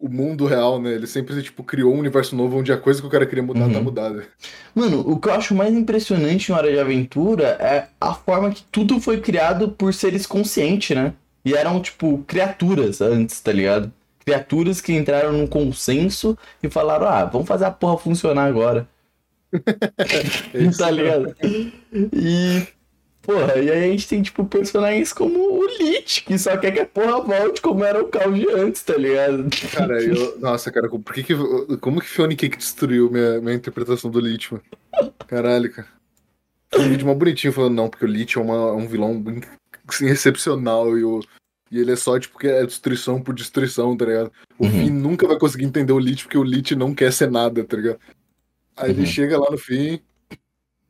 o mundo real, né? Ele sempre, tipo, criou um universo novo onde a coisa que o cara queria mudar Uhum. tá mudada. Mano, o que eu acho mais impressionante em Hora de Aventura é a forma que tudo foi criado por seres conscientes, né? E eram, tipo, criaturas antes, tá ligado? Criaturas que entraram num consenso e falaram, ah, vamos fazer a porra funcionar agora. É tá né? ligado? E, porra, e aí a gente tem, tipo, personagens como o Lich, que só quer que a porra volte como era o caos de antes, tá ligado? Cara, eu. Nossa, cara, por que que. Como que Fiona Cake destruiu minha, minha interpretação do Lich, mano? Caralho, cara. Foi um vídeo bonitinho falando, não, porque o Lich é, uma- é um vilão assim, excepcional e, o, e ele é só, tipo, que é destruição por destruição, tá ligado? O Uhum. Finn nunca vai conseguir entender o Lich porque o Lich não quer ser nada, tá ligado? Aí ele Uhum. chega lá no fim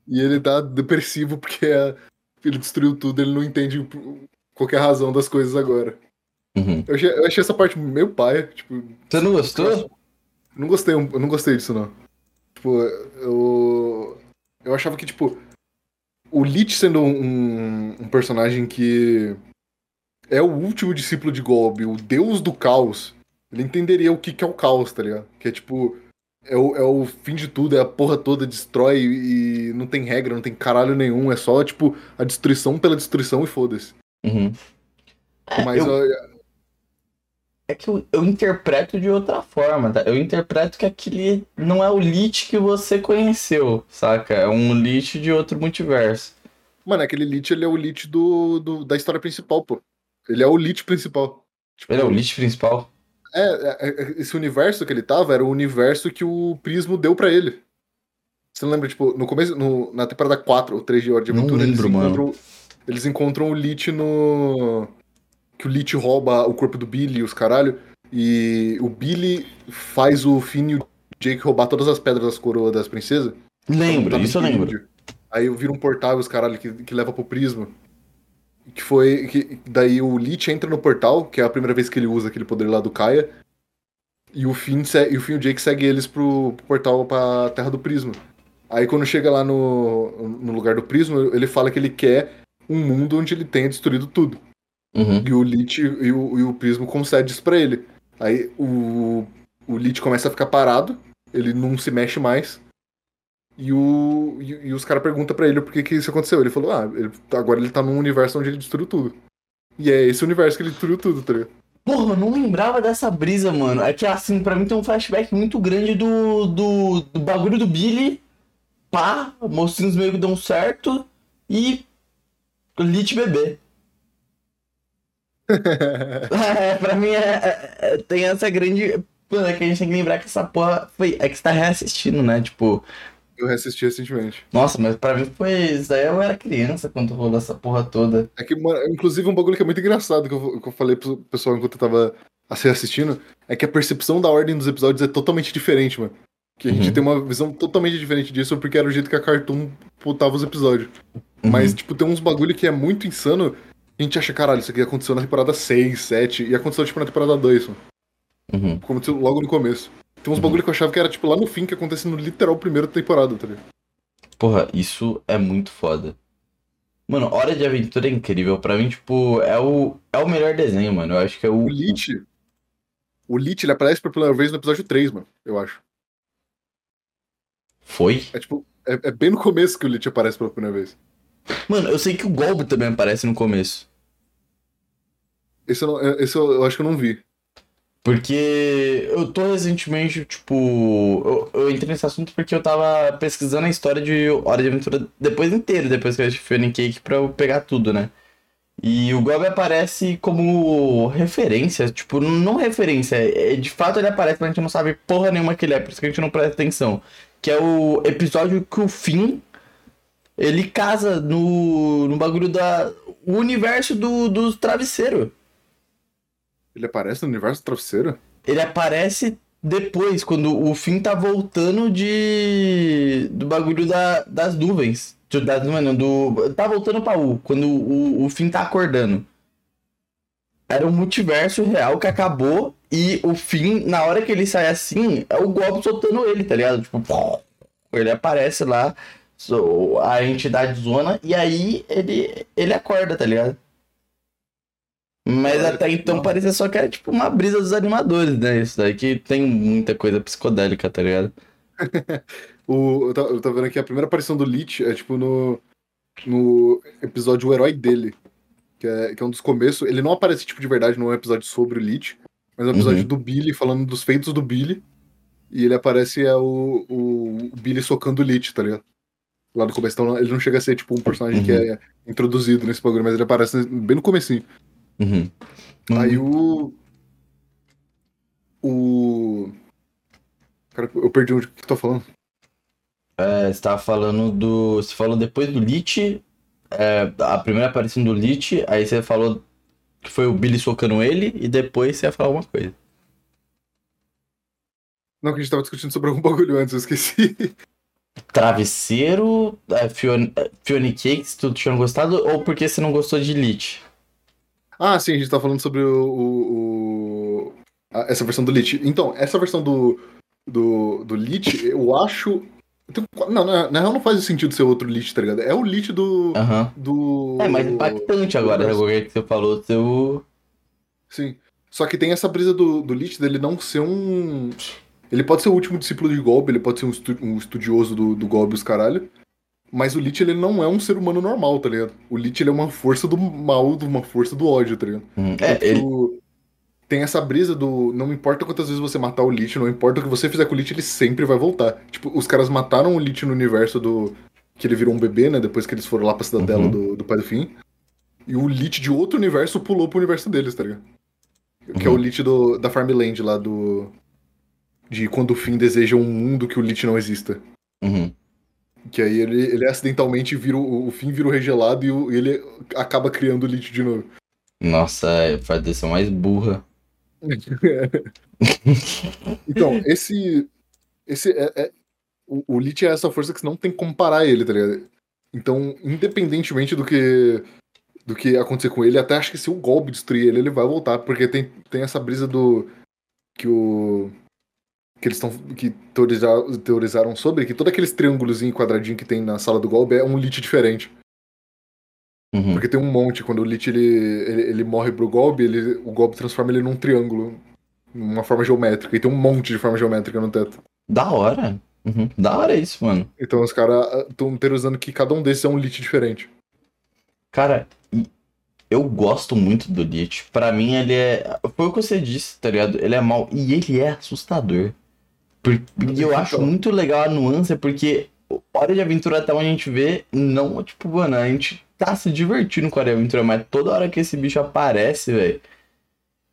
e ele tá depressivo porque é- ele destruiu tudo, ele não entende qualquer razão das coisas agora. Uhum. Eu achei, eu achei essa parte meio paia, tipo, Você não gostou? não gostei, eu não gostei disso, não. Tipo, eu. Eu achava que, tipo, o Lich sendo um, um personagem que é o último discípulo de Golb, o deus do caos, ele entenderia o que, que é o caos, tá ligado? Que é tipo. É o, é o fim de tudo, é a porra toda, destrói e não tem regra, não tem caralho nenhum, é só, tipo, a destruição pela destruição e foda-se. Uhum. É, Mas eu- ó, É que eu, eu interpreto de outra forma, tá? Eu interpreto que aquele não é o Lich que você conheceu, saca? É um Lich de outro multiverso. Mano, aquele Lich, ele é o Lich do, do- da história principal, pô. Ele é o Lich principal. Tipo, Ele é o Lich principal. É, é, é, esse universo que ele tava era o universo que o Prismo deu pra ele. Você não lembra, tipo, no começo, no- na temporada 4, ou 3 de Hora de Aventura, lembro, eles, encontram, eles encontram o Lich no. Que o Lich rouba o corpo do Billy e os caralho. E o Billy faz o Finn e o Jake roubar todas as pedras das coroas das princesas. Lembro, Tava isso eu lembro. Aí vira um portal e os caralho que, que leva pro Prisma. Que foi. Que, daí o Lich entra no portal, que é a primeira vez que ele usa aquele poder lá do Kaia. E o Finn, e o, Finn o Jake segue eles pro, pro portal pra Terra do Prisma. Aí quando chega lá no, no lugar do Prisma, ele fala que ele quer um mundo onde ele tenha destruído tudo. Uhum. E o Lich e o, e o Prismo concede isso pra ele. Aí o, o Lich começa a ficar parado, ele não se mexe mais. E, o, e, e os caras perguntam pra ele por que, que isso aconteceu. Ele falou, ah, ele- agora ele tá num universo onde ele destruiu tudo. E é esse universo que ele destruiu tudo, tá ligado? Porra, eu não lembrava dessa brisa, mano. É que assim, pra mim tem um flashback muito grande do, do, do bagulho do Billy. Pá, monstrinhos meio que dão certo. E. Lich bebê. É, pra mim é, é- é- tem essa grande. Mano, é que a gente tem que lembrar que essa porra foi. É que você tá reassistindo, né? Tipo, Eu reassisti recentemente. Nossa, mas pra mim foi. Isso daí eu era criança quando rolou essa porra toda. É que, mano, inclusive, um bagulho que é muito engraçado que eu, que eu falei pro pessoal enquanto eu tava assim, assistindo é que a percepção da ordem dos episódios é totalmente diferente, mano. Que a gente Uhum. tem uma visão totalmente diferente disso porque era o jeito que a Cartoon botava os episódios. Mas, Uhum. tipo, tem uns bagulho que é muito insano. A gente acha, caralho, isso aqui aconteceu na temporada 6, 7, e aconteceu, tipo, na temporada 2, mano. Uhum. Aconteceu logo no começo. Tem uns Uhum. bagulho que eu achava que era, tipo, lá no fim, que acontece no literal primeiro temporada, tá ligado? Porra, isso é muito foda. Mano, Hora de Aventura é incrível. Pra mim, tipo, é o, é o melhor desenho, mano. Eu acho que é o. O Lich. O Lich, ele aparece pela primeira vez no episódio 3, mano, eu acho. Foi? É tipo, é, é bem no começo que o Lich aparece pela primeira vez. Mano, eu sei que o Golbo também aparece no começo. Esse eu, não- é, esse eu, eu acho que eu não vi. Porque eu tô recentemente, tipo. Eu, eu entrei nesse assunto porque eu tava pesquisando a história de Hora de Aventura depois inteiro, depois que eu assisti Funny Cake, pra eu pegar tudo, né? E o Gob aparece como referência, tipo, não referência, é, de fato ele aparece, mas a gente não sabe porra nenhuma que ele é, por isso que a gente não presta atenção. Que é o episódio que o Finn, ele casa no, no bagulho da... o universo do, dos travesseiros. Ele aparece no universo travesseiro? Ele aparece depois, quando o Finn tá voltando de. do bagulho da, das nuvens. Do- Das nuvens, não, do. Tá voltando pra U, quando o, o Finn tá acordando. Era um multiverso real que acabou e o Finn, na hora que ele sai assim, é o Gob soltando ele, tá ligado? Tipo, ele aparece lá, a entidade zona, e aí ele, ele acorda, tá ligado? Mas Caralho, até que então parecia só que era tipo uma brisa dos animadores, né? Isso daí que tem muita coisa psicodélica, tá ligado? O, eu, tô, eu tô vendo aqui a primeira aparição do Lich é tipo no, no episódio O Herói dele. Que é, que é um dos começos. Ele não aparece tipo de verdade, não é um episódio sobre o Lich, mas é um episódio Uhum. do Billy falando dos feitos do Billy. E ele aparece é o, o, o Billy socando o Lich, tá ligado? Lá no começo. Então ele não chega a ser tipo um personagem que Uhum. é introduzido nesse bagulho, mas ele aparece bem no comecinho. Uhum. Aí o. O. Cara, eu perdi onde que eu tô falando. É, você tava falando do. Você falou depois do Lich. é, a primeira aparição do Lich, aí você falou que foi o Billy socando ele, e depois você ia falar alguma coisa. Não, que a gente tava discutindo sobre algum bagulho antes, eu esqueci. Travesseiro, é, Fiona, é, Fiona Cakes, tu tinha gostado, ou porque você não gostou de Lich? Ah, sim, a gente tá falando sobre o. o- o- a- essa versão do Lich. Então, essa versão do. Do, do Lich, eu acho. qua- não, na, na real não faz sentido ser outro Lich, tá ligado? É o Lich do. Aham. do É, mas impactante agora, né, o que você falou, seu. Sim. Só que tem essa brisa do, do Lich dele não ser um. Ele pode ser o último discípulo de Gob, ele pode ser um, estu- um estudioso do, do Gob e os caralho. Mas o Lich, ele não é um ser humano normal, tá ligado? O Lich, ele é uma força do mal, de uma força do ódio, tá ligado? Hum, É, ele. Tem essa brisa do. Não importa quantas vezes você matar o Lich, não importa o que você fizer com o Lich, ele sempre vai voltar. Tipo, os caras mataram o Lich no universo do. Que ele virou um bebê, né? Depois que eles foram lá pra cidadela Uhum. do, do pai do fim. E o Lich de outro universo pulou pro universo deles, tá ligado? Que é o Uhum. Lich do, da Farmland lá do. De quando o fim deseja um mundo que o Lich não exista. Uhum. Que aí ele, ele acidentalmente vira o, o fim vira o regelado e o- ele acaba criando o Lich de novo. Nossa, é, faz dessa mais burra. Então, esse. Esse é, é- o, o Lich é essa força que você não tem como parar ele, tá ligado? Então, independentemente do que do que acontecer com ele, até acho que se o golpe destruir ele, ele vai voltar, porque tem, tem essa brisa do que o que eles estão que teoriza- teorizaram sobre que todo aqueles triângulozinho quadradinho que tem na sala do golpe é um Lich diferente. Uhum. Porque tem um monte, quando o Lich ele, ele, ele morre pro Gob, ele, o Gob transforma ele num triângulo, numa forma geométrica, e tem um monte de forma geométrica no teto. Da hora. Uhum. Da hora isso, mano. Então os caras estão teorizando que cada um desses é um Lich diferente. Cara, eu gosto muito do Lich. Pra mim, ele é. Foi o que você disse, tá ligado? Ele é mau. E ele é assustador. Por- E eu acho muito legal a nuance, porque Hora de Aventura até onde a gente vê, não, tipo, mano, a gente tá se divertindo com a Hora de Aventura, mas toda hora que esse bicho aparece, velho.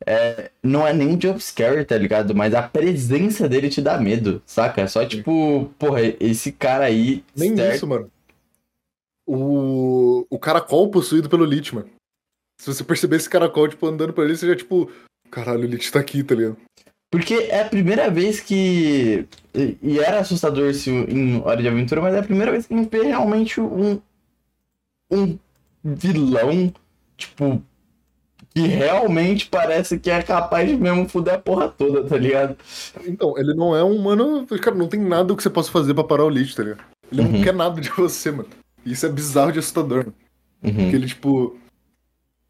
é, não é nem um jumpscare, tá ligado? Mas a presença dele te dá medo, saca? É só tipo, porra, esse cara aí. Nem certo- isso, mano. O, o caracol possuído pelo Lich, mano. Se você perceber esse caracol, tipo, andando por ele, você já, tipo, caralho, o Lich tá aqui, tá ligado? Porque é a primeira vez que. E era assustador se em Hora de Aventura, mas é a primeira vez que a gente vê realmente um. Um vilão, tipo. Que realmente parece que é capaz de mesmo fuder a porra toda, tá ligado? Então, ele não é um humano. Cara, não tem nada que você possa fazer pra parar o Lich, tá ligado? Ele Uhum. não quer nada de você, mano. Isso é bizarro de assustador, mano. Uhum. Porque ele, tipo.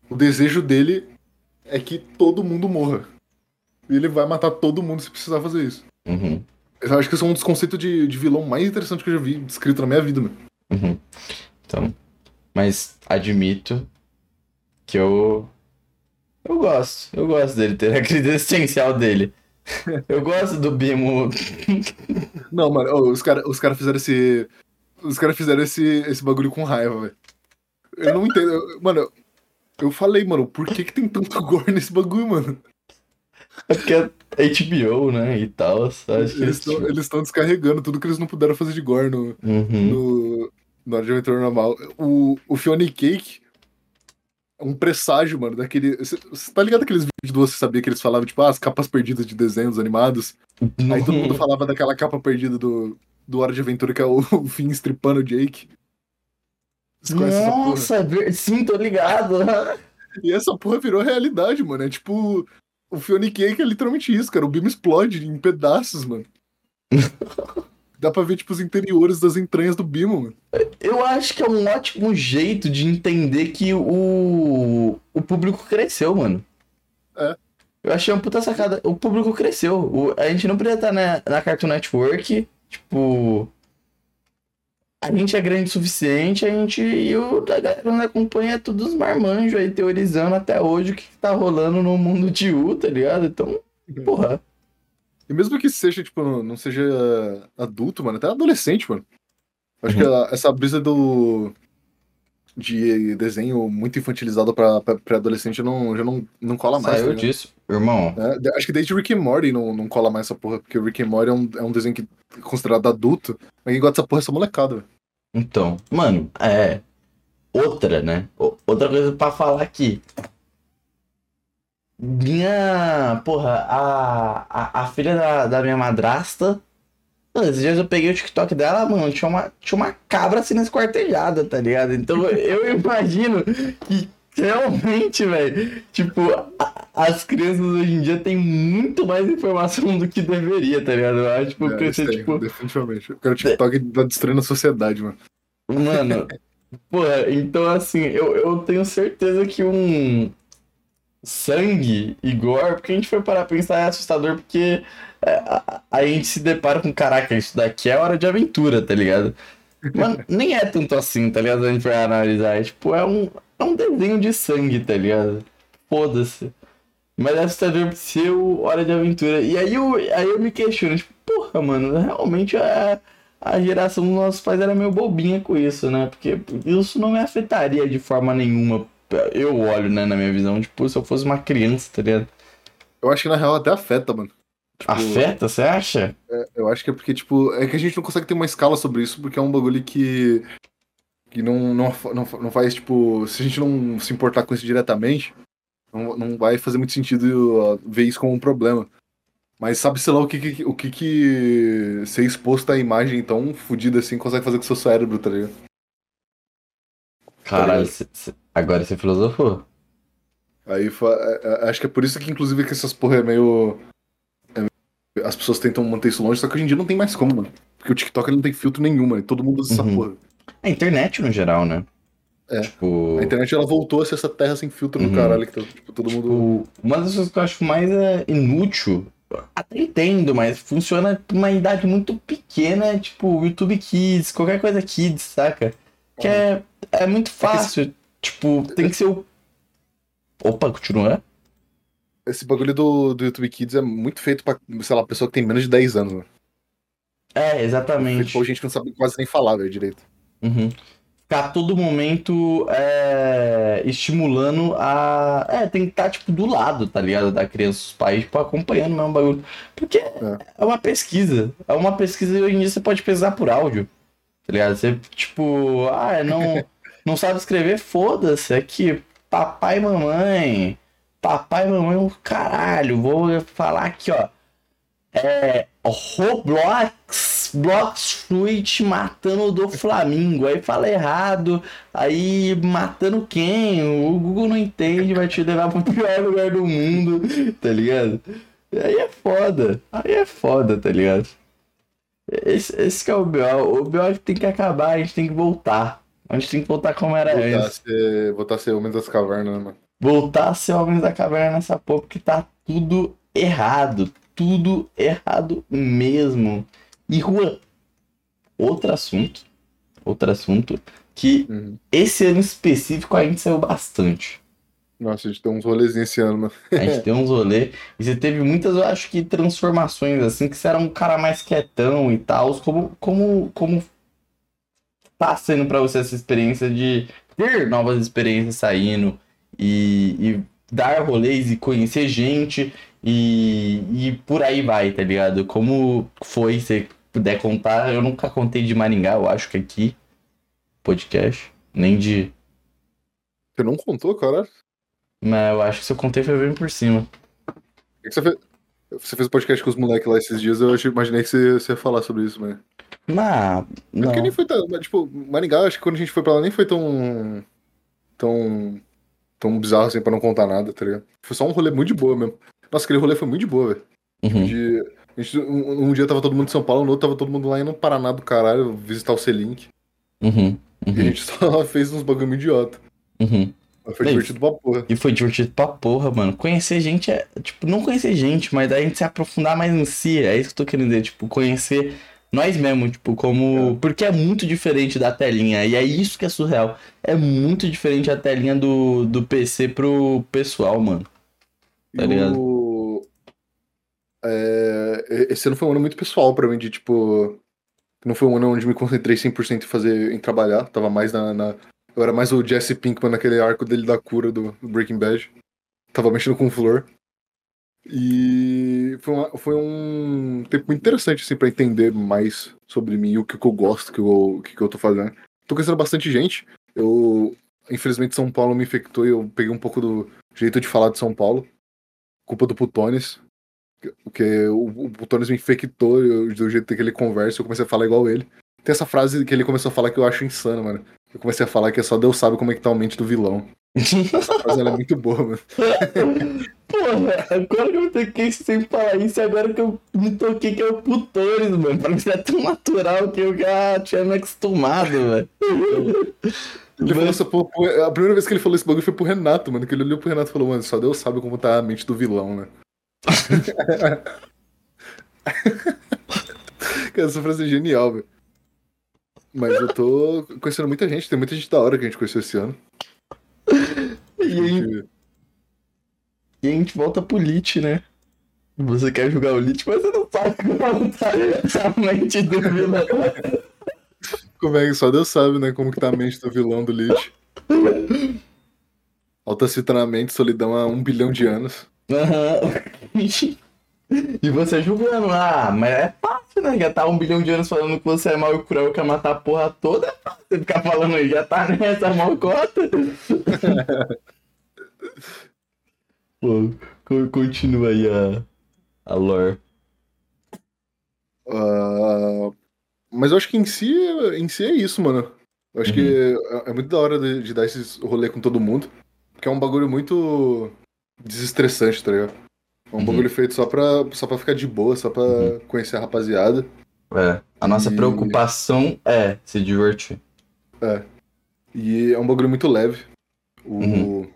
O desejo dele é que todo mundo morra. E ele vai matar todo mundo se precisar fazer isso. Uhum. Eu acho que esse é um dos conceitos de, de vilão mais interessantes que eu já vi descrito na minha vida, mano. Uhum. Então, mas admito que eu eu gosto, eu gosto dele ter a crise existencial dele. Eu gosto do Bimo. Não, mano, os caras os cara fizeram esse. Os caras fizeram esse, esse bagulho com raiva, velho. Eu não entendo. eu- Mano, eu- eu falei, mano, por que, que tem tanto gore nesse bagulho, mano? É porque é HBO, né? E tal. Acho que Eles estão estão descarregando tudo que eles não puderam fazer de gore no, Uhum. no, de Aventura Normal. O, o Fiona Cake é um presságio, mano, daquele. Você tá ligado aqueles vídeos do Você Sabia que eles falavam, tipo, ah, as capas perdidas de desenhos animados? Aí todo mundo falava daquela capa perdida do, do Hora de Aventura, que é o, o Finn estripando o Jake. Você? Nossa, é sim, tô ligado. E essa porra virou realidade, mano. É tipo. O Fiona Cake é literalmente isso, cara. O Beam explode em pedaços, mano. Dá pra ver, tipo, os interiores das entranhas do Beam, mano. Eu acho que é um ótimo jeito de entender que o, o público cresceu, mano. É. Eu achei uma puta sacada. O público cresceu. O- a gente não precisa estar na, na Cartoon Network. Tipo. A gente é grande o suficiente, a gente. E o da galera que nos acompanha é todos os marmanjos aí teorizando até hoje o que, que tá rolando no mundo de U, tá ligado? Então, porra. E mesmo que seja, tipo, não seja adulto, mano, até adolescente, mano. Acho Uhum. que a- essa brisa do. de desenho muito infantilizado pra, pra, pra adolescente não, já não, não cola mais. Saiu ligado? disso. Irmão, É, acho que desde Rick and Morty não, não cola mais essa porra, porque o Rick and Morty é um, é um desenho que é considerado adulto, mas quem gosta dessa porra é essa molecada, velho. Então, mano, é. Outra, né? Outra coisa pra falar aqui. Minha. Porra, a, a, a filha da, da minha madrasta. Mano, esses dias eu peguei o TikTok dela, mano, tinha uma, tinha uma cabra sendo esquartejada, tá ligado? Então eu imagino que realmente, velho, tipo, as crianças hoje em dia têm muito mais informação do que deveria, tá ligado? Eu acho porque É, isso aí, tipo. definitivamente. O TikTok tá destruindo a sociedade, mano. Mano, porra, então assim, eu, eu tenho certeza que um sangue e gore, porque a gente foi parar pra pensar, é assustador, porque é, a, a gente se depara com, caraca, isso daqui é hora de aventura, tá ligado? Mano, nem é tanto assim, tá ligado? A gente vai analisar, é tipo, é um, é um desenho de sangue, tá ligado? Foda-se. Mas é assustador o Hora de Aventura. E aí eu, aí eu me questiono, tipo, porra, mano, realmente é a geração dos nossos pais era meio bobinha com isso, né? Porque isso não me afetaria de forma nenhuma. Eu olho, né, na minha visão, tipo, se eu fosse uma criança, tá ligado? Eu acho que na real até afeta, mano. Tipo, Afeta, você acha? Eu acho que é porque, tipo, é que a gente não consegue ter uma escala sobre isso, porque é um bagulho que. Que não, não, não, não faz, tipo. Se a gente não se importar com isso diretamente, não, não vai fazer muito sentido ó, ver isso como um problema. Mas sabe-se lá o que, que- o que, que ser exposto à imagem tão fodida assim consegue fazer com o seu cérebro, tá ligado? Caralho, ligado? cê- agora você filosofou. Aí é- é- acho que é por isso que, inclusive, que essas porra é meio. é as pessoas tentam manter isso longe, só que hoje em dia não tem mais como, mano. Porque o TikTok ele não tem filtro nenhum, mano. e Todo mundo usa essa Uhum. porra. A internet no geral, né? É. Tipo, A internet ela voltou a ser essa terra sem filtro Uhum. do caralho, que tá, tipo, todo mundo. tipo, uma das coisas que eu acho mais é, inútil, até entendo, mas funciona pra uma idade muito pequena, tipo, YouTube Kids, qualquer coisa Kids, saca? Que é, é muito fácil. Tipo, tem que ser o. Opa, continua? Esse bagulho do, do YouTube Kids é muito feito pra, sei lá, pessoa que tem menos de 10 anos, mano. É, exatamente. pra gente não sabe quase nem falar, velho, direito. Uhum. Ficar a todo momento é, estimulando a. É, tem que estar, tipo, do lado, tá ligado? Da criança, os pais, tipo, acompanhando o mesmo bagulho. Porque é. é uma pesquisa. É uma pesquisa e hoje em dia você pode pesquisar por áudio. Tá ligado? Você, tipo, ah, não, não sabe escrever, foda-se. Aqui, papai e mamãe. Papai e mamãe, o caralho. Vou falar aqui, ó. É. Roblox, Blox Fruit matando do Flamengo. Aí fala errado. Aí matando quem? O Google não entende, vai te levar pro pior lugar do mundo, tá ligado? Aí é foda. Aí é foda, tá ligado? Esse, esse que é o BO. O BO tem que acabar, a gente tem que voltar. A gente tem que voltar como era voltar antes. Ser, voltar a ser Homens das Cavernas, né, mano? Voltar a ser Homens da Caverna nessa porra, porque tá tudo errado. Tudo errado mesmo. E Juan, outro assunto. Outro assunto que uhum. esse ano específico a gente saiu bastante. Nossa, a gente tem uns rolezinhos esse ano, mano. a gente tem uns rolês. E você teve muitas, eu acho que, transformações, assim, que você era um cara mais quietão e tal. Como, como, como tá sendo pra você essa experiência de ter novas experiências saindo e, e dar rolês e conhecer gente e, e por aí vai, tá ligado? Como foi, se puder contar, eu nunca contei de Maringá, eu acho que aqui, podcast, nem de... Você não contou, cara? Mas eu acho que se eu contei foi bem por cima. Que você fez? Você fez podcast com os moleques lá esses dias, eu imaginei que você, você ia falar sobre isso, mas. Mas. É não. porque nem foi tão. Tipo, Maringá, acho que quando a gente foi pra lá nem foi tão. tão. tão bizarro assim pra não contar nada, tá ligado? Foi só um rolê muito de boa mesmo. Nossa, aquele rolê foi muito de boa, velho. Uhum. De, a gente, um, um, dia tava todo mundo em São Paulo, no outro tava todo mundo lá indo no Paraná do caralho, visitar o C-Link. Uhum. Uhum. E a uhum. gente só fez uns bagulho idiota. Uhum. Foi divertido pra porra. E foi divertido pra porra, mano. Conhecer gente é. Tipo, não conhecer gente, mas a gente se aprofundar mais em si. É isso que eu tô querendo dizer. Tipo, conhecer nós mesmos, tipo, como. É. Porque é muito diferente da telinha. E é isso que é surreal. É muito diferente a telinha do, do PC pro pessoal, mano. Tá e ligado? O... É... Esse ano foi um ano muito pessoal pra mim, de tipo. Não foi um ano onde me concentrei 100% em fazer, em trabalhar. Tava mais na, na eu era mais o Jesse Pinkman naquele arco dele da cura do, Breaking Bad. Tava mexendo com flor. E foi, uma, foi um tempo muito interessante, assim, pra entender mais sobre mim, o que, que eu gosto, o que, eu, que, que eu tô fazendo. Tô conhecendo bastante gente. Eu, infelizmente, São Paulo me infectou e eu peguei um pouco do jeito de falar de São Paulo. Culpa do Putones. Porque o, o Putones me infectou do jeito que ele conversa, eu comecei a falar igual ele. Tem essa frase que ele começou a falar que eu acho insano, mano. Eu comecei a falar que só Deus sabe como é que tá o mente do vilão. Mas ela é muito boa, mano. Porra, agora que eu toquei sem falar isso, agora que eu me toquei que é o putores, mano. Pra mim é tão natural que eu já tinha me acostumado, velho. Ele falou essa porra, a primeira vez que ele falou esse bagulho foi pro Renato, mano. Que ele olhou pro Renato e falou, mano, só Deus sabe como tá a mente do vilão, né? Cara, essa frase é genial, velho. Mas eu tô conhecendo muita gente, tem muita gente da hora que a gente conheceu esse ano. E, aí, e a gente volta pro Lit, né? Você quer jogar o Lit, mas você não sabe como tá a mente do vilão. Como é que só Deus sabe, né? Como que tá a mente do vilão do Lit. Alta mente, solidão há um bilhão de anos. Uhum. E você julgando, ah, mas é fácil, né? Já tá um bilhão de anos falando que você é mal e cruel, quer matar a porra toda, é fácil ficar falando aí, já tá nessa malcota. Pô, continua aí a, a lore. Uh, mas eu acho que em si, em si é isso, mano. Eu acho uhum. que é, é, muito da hora de, de dar esse rolê com todo mundo. Porque é um bagulho muito desestressante, tá ligado? É um uhum. bagulho feito só pra, só pra ficar de boa, só pra uhum. conhecer a rapaziada. É. A nossa e... preocupação é se divertir. É. E é um bagulho muito leve. O... Uhum.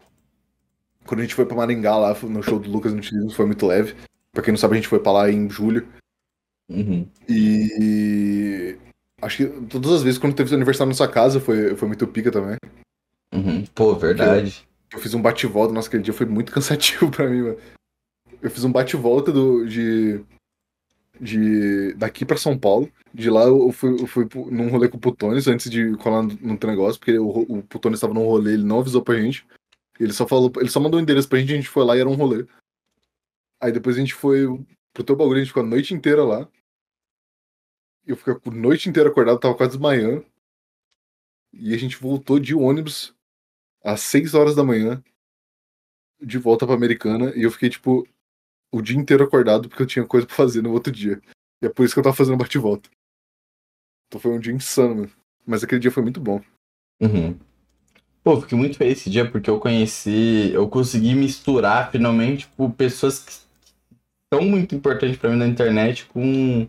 Quando a gente foi pra Maringá lá, no show do Lucas no foi muito leve. Pra quem não sabe, a gente foi pra lá em julho. Uhum. E. Acho que todas as vezes quando teve aniversário na sua casa foi, foi muito pica também. Uhum. Pô, verdade. Eu, eu, fiz um bate-volta, nossa, aquele dia foi muito cansativo pra mim, mano eu fiz um bate-volta do, de. de daqui pra São Paulo. De lá eu fui, eu fui num rolê com o Putones antes de colar no, no negócio, porque o, o Putones estava num rolê, ele não avisou pra gente. Ele só falou, ele só mandou o endereço pra gente, a gente foi lá e era um rolê. Aí depois a gente foi pro teu bagulho, a gente ficou a noite inteira lá. Eu fiquei a noite inteira acordado, tava quase manhã. E a gente voltou de ônibus às 6 horas da manhã de volta pra Americana. E eu fiquei, tipo, o dia inteiro acordado porque eu tinha coisa pra fazer no outro dia. E é por isso que eu tava fazendo bate-volta. Então foi um dia insano, mano. Mas aquele dia foi muito bom. Uhum. Pô, fiquei muito feliz esse dia porque eu conheci, eu consegui misturar finalmente, tipo, pessoas que são muito importantes pra mim na internet com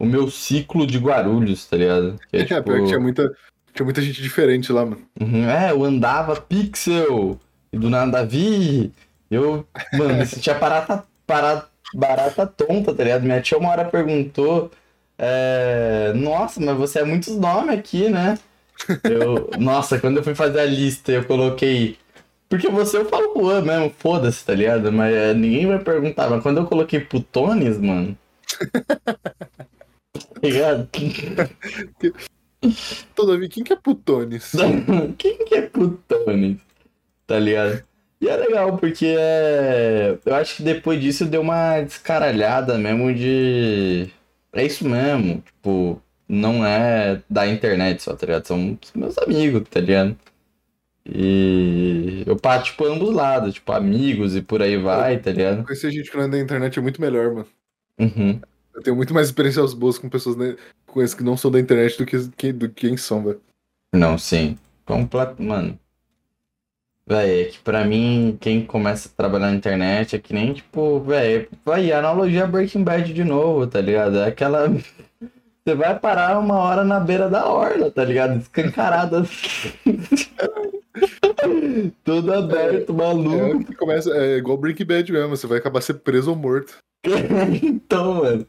o meu ciclo de Guarulhos, tá ligado? Que é, é tipo... tinha muita, tinha muita gente diferente lá, mano. Uhum, é, eu andava pixel, e do nada Davi, eu, mano, me sentia barata, barata, barata tonta, tá ligado? Minha tia uma hora perguntou, é, nossa, mas você é muitos nomes aqui, né? Eu, nossa, quando eu fui fazer a lista, eu coloquei. Porque você eu falo Juan mesmo, foda-se, tá ligado? Mas é, ninguém vai perguntar. Mas quando eu coloquei Putones, mano. Tá ligado? Todavia, quem que é Putones? quem que é Putones? Tá ligado? E é legal, porque é... eu acho que depois disso deu uma descaralhada mesmo de. É isso mesmo. Tipo, não é da internet só, tá ligado? São meus amigos, tá ligado? E eu parto, tipo, ambos lados, tipo, amigos e por aí vai, tá ligado? Conhecer gente que não é da internet é muito melhor, mano. Uhum. Eu tenho muito mais experiências boas com pessoas né, com que não são da internet do que, que, do que quem são, velho. Não, sim. Completo, mano. Véi, é que pra mim, quem começa a trabalhar na internet é que nem, tipo, véi, vai, analogia Breaking Bad de novo, tá ligado? É aquela você vai parar uma hora na beira da orla, tá ligado? Escancarada. Todo aberto, é, maluco. É, começa, é igual Breaking Bad mesmo, você vai acabar sendo preso ou morto. então, mano,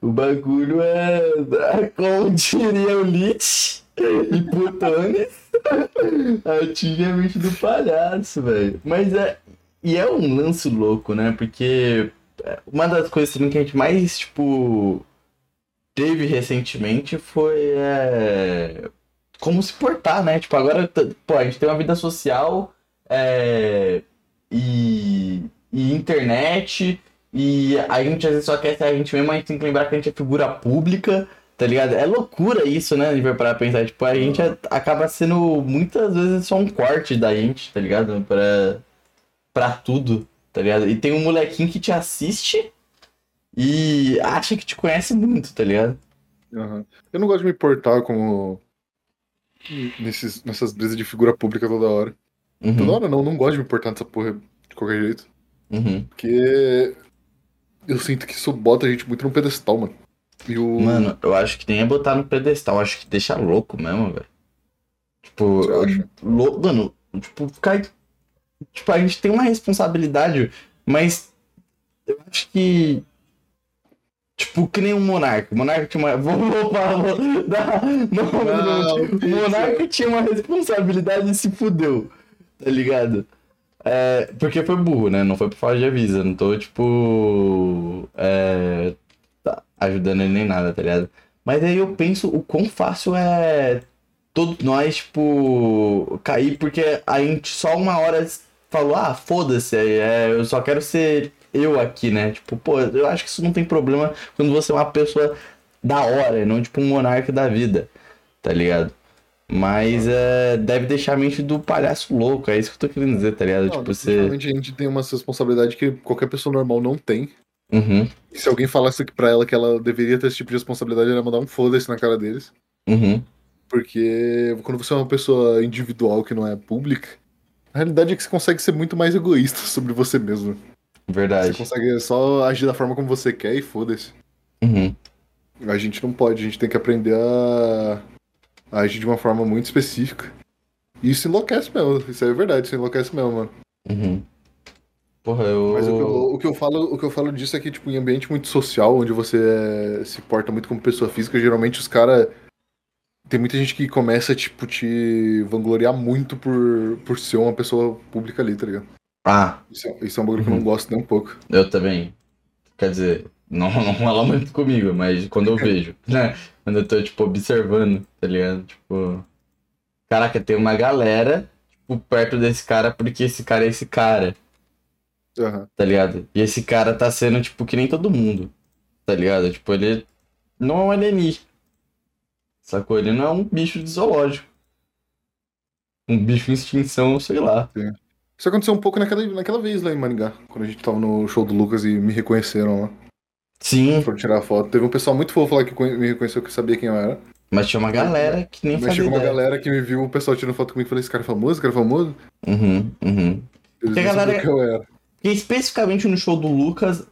o bagulho é. Como diria o Lich e Putones, atinge a mente do palhaço, velho. Mas é. E é um lance louco, né? Porque é, uma das coisas que a gente mais, tipo teve recentemente foi é, como se portar, né? Tipo, agora, pô, a gente tem uma vida social é, e, e, internet, e a gente às vezes só quer ser a gente mesmo, a gente tem que lembrar que a gente é figura pública, tá ligado? É loucura isso, né? De pensar, tipo, a gente é, acaba sendo muitas vezes só um corte da gente, tá ligado? Pra, pra tudo, tá ligado? E tem um molequinho que te assiste e acha que te conhece muito, tá ligado? Uhum. Eu não gosto de me portar como. Nesses, nessas brisas de figura pública toda hora. Uhum. Toda hora não, não gosto de me portar nessa porra de qualquer jeito. Uhum. Porque eu sinto que isso bota a gente muito no pedestal, mano. E o... Mano, eu acho que nem é botar no pedestal, acho que deixa louco mesmo, velho. Tipo, louco, mano, tipo, ficar. Tipo, a gente tem uma responsabilidade, mas eu acho que Tipo, que nem um monarca. O monarca tinha uma. Vou, vou, vou dar. Não, o monarca tinha uma responsabilidade e se fudeu. Tá ligado? É, porque foi burro, né? Não foi por falta de aviso. Não tô, tipo. É, tá, ajudando ele nem nada, tá ligado? Mas aí eu penso o quão fácil é todos nós, tipo, cair porque a gente só uma hora falou, ah, foda-se, é, eu só quero ser eu aqui, né? Tipo, pô, eu acho que isso não tem problema quando você é uma pessoa da hora, não tipo um monarca da vida, tá ligado? Mas é, deve deixar a mente do palhaço louco, é isso que eu tô querendo dizer, tá ligado? Não, tipo, você. a gente tem uma responsabilidade que qualquer pessoa normal não tem. Uhum. E se alguém falasse pra ela que ela deveria ter esse tipo de responsabilidade, ela ia mandar um foda-se na cara deles. Uhum. Porque quando você é uma pessoa individual que não é pública, a realidade é que você consegue ser muito mais egoísta sobre você mesmo. Verdade. Você consegue só agir da forma como você quer e foda-se. Uhum. A gente não pode, a gente tem que aprender a... a agir de uma forma muito específica. E isso enlouquece mesmo, isso é verdade, isso enlouquece mesmo, mano. Uhum. Porra, eu... Mas o que eu, o que eu, falo, o que eu falo disso é que, tipo, em ambiente muito social, onde você se porta muito como pessoa física, geralmente os caras. Tem muita gente que começa, tipo, te vangloriar muito por, por ser uma pessoa pública ali, tá ligado? Ah. Isso, é, isso é um bagulho uhum. que eu não uhum. gosto nem um pouco. Eu também. Quer dizer, Não, não rola muito comigo, mas quando eu vejo, né? Quando eu tô, tipo, observando, tá ligado? Tipo. Caraca, tem uma galera, tipo, perto desse cara porque esse cara é esse cara, Aham. tá ligado? E esse cara tá sendo, tipo, que nem todo mundo, tá ligado? Tipo, ele não é um alienígena. Sacou? Ele não é um bicho de zoológico. Um bicho em extinção, sei lá. Isso aconteceu um pouco naquela, naquela vez lá em Maringá, quando a gente tava no show do Lucas e me reconheceram lá. Sim, Foram tirar foto. Teve um pessoal muito fofo lá que me reconheceu que sabia quem eu era. mas tinha uma galera que nem Mas chegou uma galera que me viu, o pessoal tirando foto comigo e falei, esse cara é famoso, esse cara é famoso. Uhum, uhum. Eles não galera- quem eu era. Porque especificamente no show do Lucas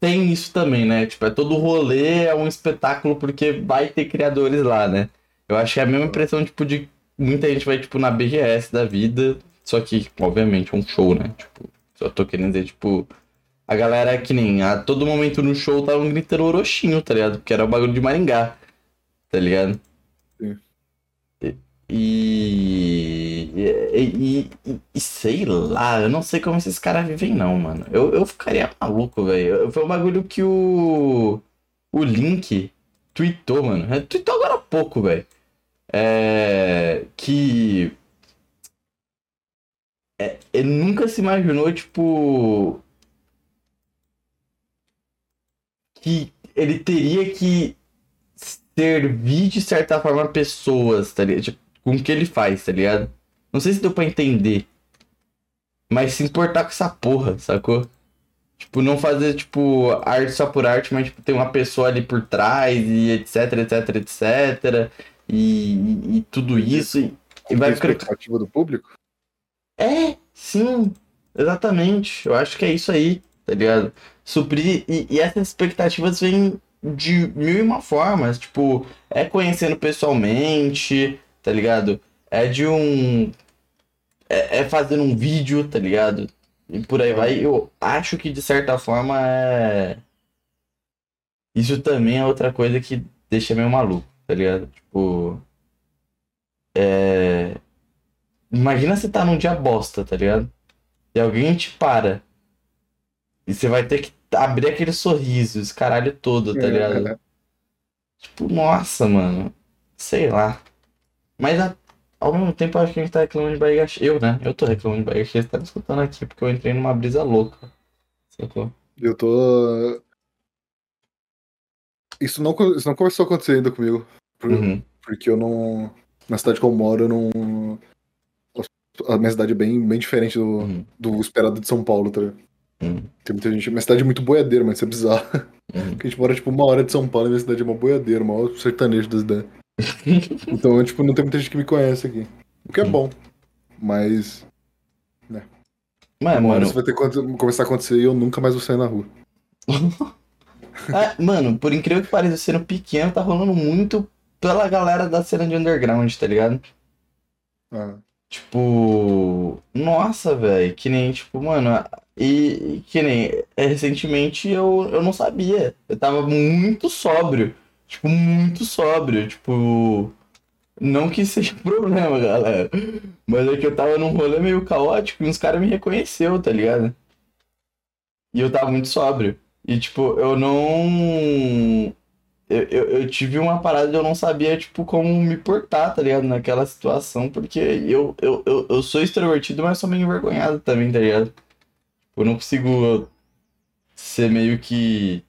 tem isso também, né? Tipo, é todo rolê é um espetáculo porque vai ter criadores lá, né? Eu acho que é a mesma impressão, tipo, de muita gente vai, tipo, na BGS da vida, só que, obviamente, é um show, né? Tipo, só tô querendo dizer, tipo, a galera que nem a todo momento no show tava gritando Orochinho, tá ligado? Porque era o bagulho de Maringá, tá ligado? Sim. E, e, e, e- e sei lá, eu não sei como esses caras vivem, não, mano. Eu, eu ficaria maluco, velho. Foi um bagulho que o. O Link tweetou, mano. É, Tweetou agora há pouco, velho. É. Que. É, ele nunca se imaginou, tipo. Que ele teria que servir de certa forma pessoas, tá ligado? Tipo, com o que ele faz, tá ligado? Não sei se deu pra entender. Mas se importar com essa porra, sacou? Tipo, não fazer, tipo, arte só por arte, mas, tipo, ter uma pessoa ali por trás e etc, etc, etc. E, e, e tudo isso. E, e vai Tem ficar. expectativa do público? É, sim, exatamente. Eu acho que é isso aí, tá ligado? Suprir. E, e essas expectativas vêm de mil e uma formas. Tipo, é conhecendo pessoalmente, tá ligado? É de um. É, é fazendo um vídeo, tá ligado? E por aí vai. Eu acho que de certa forma é. Isso também é outra coisa que deixa meio maluco, tá ligado? Tipo. É. Imagina você tá num dia bosta, tá ligado? E alguém te para. E você vai ter que abrir aquele sorriso, esse caralho todo, tá ligado? É, Tipo, nossa, mano. Sei lá. Mas a- ao mesmo tempo eu acho que a gente tá reclamando de barriga cheia. Eu, né? Eu tô reclamando de barriga cheia. Você tá me escutando aqui porque eu entrei numa brisa louca. Sacou? Eu tô. Isso não, isso não começou a acontecer ainda comigo. Por- Uhum. Porque eu não. Na cidade que eu moro, eu não. A minha cidade é bem, bem diferente do, Uhum. do esperado de São Paulo, tá ligado? Uhum. Tem muita gente. Minha cidade é muito boiadeira, mas isso é bizarro. Uhum. Porque a gente mora, tipo, uma hora de São Paulo e minha cidade é uma boiadeira, uma hora sertanejo das ideias. Então, tipo, não tem muita gente que me conhece aqui. O que é Uhum. bom. Mas. Mas, Uma hora mano, isso vai ter que começar a acontecer e eu nunca mais vou sair na rua. É, mano, por incrível que pareça, sendo pequeno, tá rolando muito pela galera da cena de underground, tá ligado? Ah, Tipo, nossa, velho, que nem, tipo, mano, e, que nem, é, recentemente eu, eu não sabia, eu tava muito sóbrio, tipo, muito sóbrio, tipo, não que seja problema, galera, mas é que eu tava num rolê meio caótico e uns caras me reconheceu, tá ligado? E eu tava muito sóbrio, e tipo, eu não... Eu, eu, eu tive uma parada de eu não sabia, tipo, como me portar, tá ligado? Naquela situação, porque eu, eu, eu, eu sou extrovertido, mas sou meio envergonhado também, tá ligado? Eu não consigo ser meio que.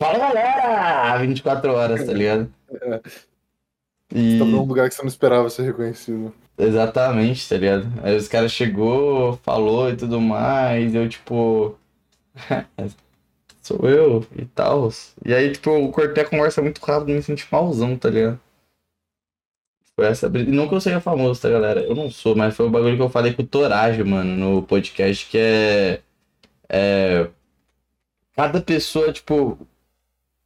Fala galera! 24 horas, tá ligado? E... Tá num lugar que você não esperava ser reconhecido. Exatamente, tá ligado? Aí os caras chegou, falou e tudo mais, eu tipo. Sou eu e tal. E aí, tipo, eu cortei a conversa muito rápido me senti malzão, tá ligado? Foi essa brisa. Não que eu seja famoso, tá, galera? Eu não sou, mas foi o bagulho que eu falei com o Torage, mano, no podcast, que é. É. Cada pessoa, tipo.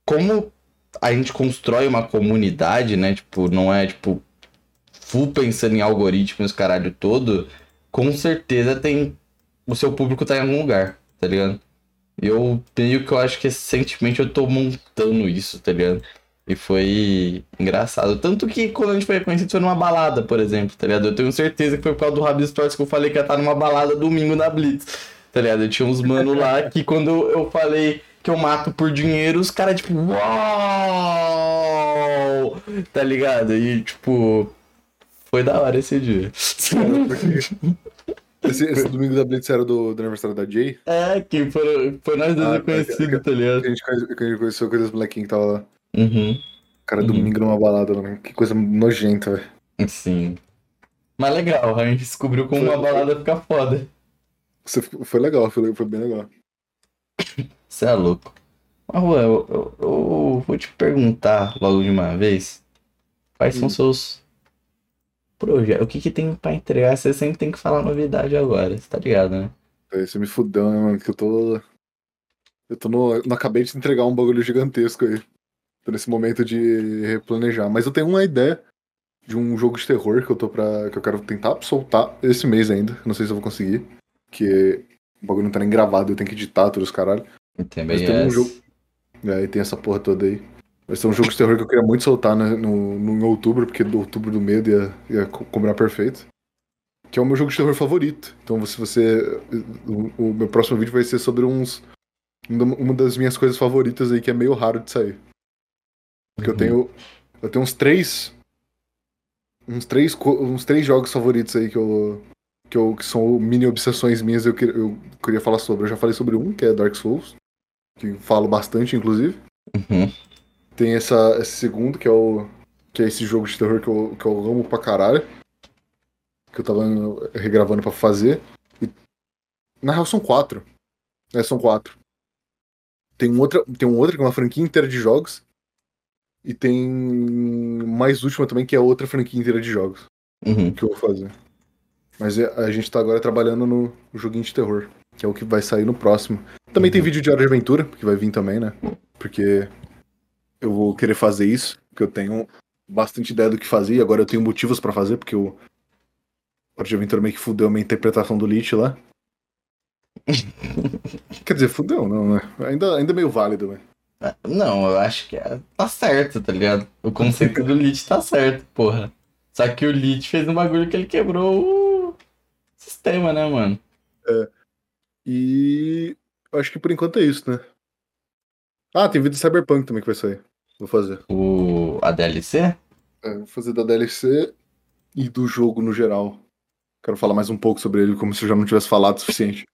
Como a gente constrói uma comunidade, né? Tipo, não é, tipo, full pensando em algoritmos, caralho todo, com certeza tem. O seu público tá em algum lugar, tá ligado? E eu meio que eu acho que recentemente eu tô montando isso, tá ligado? E foi engraçado. Tanto que quando a gente foi reconhecido foi numa balada, por exemplo, tá ligado? Eu tenho certeza que foi por causa do Rabis Stories que eu falei que ia estar numa balada domingo na Blitz, tá ligado? Eu tinha uns mano lá que quando eu falei que eu mato por dinheiro, os caras, tipo, uau! Tá ligado? E, tipo, foi da hora esse dia. Esse, esse domingo da Blitz era do, do aniversário da Jay? É, que foi, foi nós dois Ah, conhecidos, tá ligado? Que a gente, que a gente conheceu aqueles molequinhos que tava lá. Uhum. Cara, Uhum. domingo numa balada, mano. Que coisa nojenta, velho. Sim. Mas legal, a gente descobriu como uma balada fica foda. Foi legal, foi, foi bem legal. Você é louco. Mas, Juan, eu, eu- eu vou te perguntar logo de uma vez. Quais são Hum. seus projetos? O que que tem pra entregar? Você sempre tem que falar novidade agora, você tá ligado, né? Aí você me fudeu, né, mano? Que eu tô. Eu tô no. Não acabei de entregar um bagulho gigantesco aí. Tô nesse momento de replanejar. Mas eu tenho uma ideia de um jogo de terror que eu tô pra. que eu quero tentar soltar esse mês ainda. Não sei se eu vou conseguir. Que o bagulho não tá nem gravado, eu tenho que editar todos os caralho. Também Mas tem um é. jogo. E aí tem essa porra toda aí. Ser um jogo de terror que eu queria muito soltar né, no, no, em outubro, porque do outubro do medo ia, ia co- combinar perfeito. Que é o meu jogo de terror favorito. Então, se você. O, o meu próximo vídeo vai ser sobre uns. Uma das minhas coisas favoritas aí, que é meio raro de sair. Porque eu Uhum. tenho. Eu tenho uns três. Uns três, uns três jogos favoritos aí que eu. Que, eu, que são mini obsessões minhas eu, que- eu queria falar sobre. Eu já falei sobre um, que é Dark Souls. Que falo bastante, inclusive. Uhum. Tem essa, esse segundo, que é o. Que é esse jogo de terror que eu, que eu amo pra caralho. Que eu tava regravando pra fazer. E, na real são quatro. É, são quatro. Tem um, outra, tem um outro que é uma franquia inteira de jogos. E tem mais última também, que é outra franquia inteira de jogos Uhum. que eu vou fazer. Mas é- a gente tá agora trabalhando no joguinho de terror, que é o que vai sair no próximo. Também tem vídeo de Hora de Aventura, que vai vir também, né? Porque eu vou querer fazer isso, porque eu tenho bastante ideia do que fazer, e agora eu tenho motivos pra fazer, porque o Hora de Aventura meio que fudeu a minha interpretação do Lich lá. Quer dizer, fudeu, não, né? Ainda, ainda é meio válido, né? Ah, Não, eu acho que é- tá certo, tá ligado? O conceito do Lich tá certo, porra. Só que o Lich fez um bagulho que ele quebrou o sistema, né, mano? E eu acho que por enquanto é isso, né? Ah, tem vídeo de Cyberpunk também que vai sair. Vou fazer. O... A DLC? É, vou fazer da DLC e do jogo no geral. Quero falar mais um pouco sobre ele, como se eu já não tivesse falado o suficiente.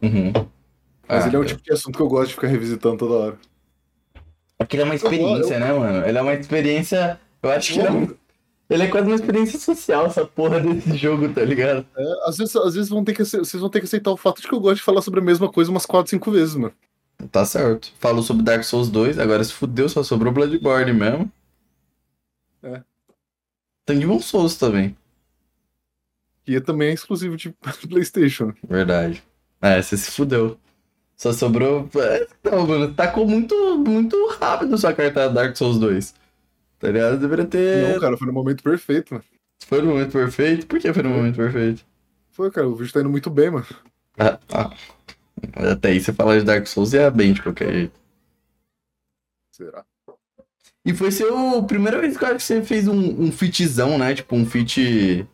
Uhum. Mas Ah, ele é um eu- tipo de assunto que eu gosto de ficar revisitando toda hora. Porque ele é uma experiência, né, mano? Ele é uma experiência. Eu acho que ele é, um- ele é quase uma experiência social, essa porra desse jogo, tá ligado? É, às vezes, às vezes vão ter que, vocês vão ter que aceitar o fato de que eu gosto de falar sobre a mesma coisa umas 4, 5 vezes, mano. Tá certo. Falou sobre Dark Souls 2, agora se fudeu, só sobrou Bloodborne mesmo. É. Tem Demon Souls também. E também é exclusivo de PlayStation. Verdade. É, você se fudeu. Só sobrou. É, Não, mano, tacou muito, muito rápido sua carta Dark Souls 2. Tá ligado? Deveria ter. Não, cara, foi no momento perfeito, mano. Foi no momento perfeito? Por que foi no momento perfeito? Foi, cara, o vídeo tá indo muito bem, mano. Ah, ah. Até aí você falar de Dark Souls ia bem de qualquer jeito. Será? E foi seu primeira vez que eu acho que você fez um, um fitzão, né? Tipo, um fit.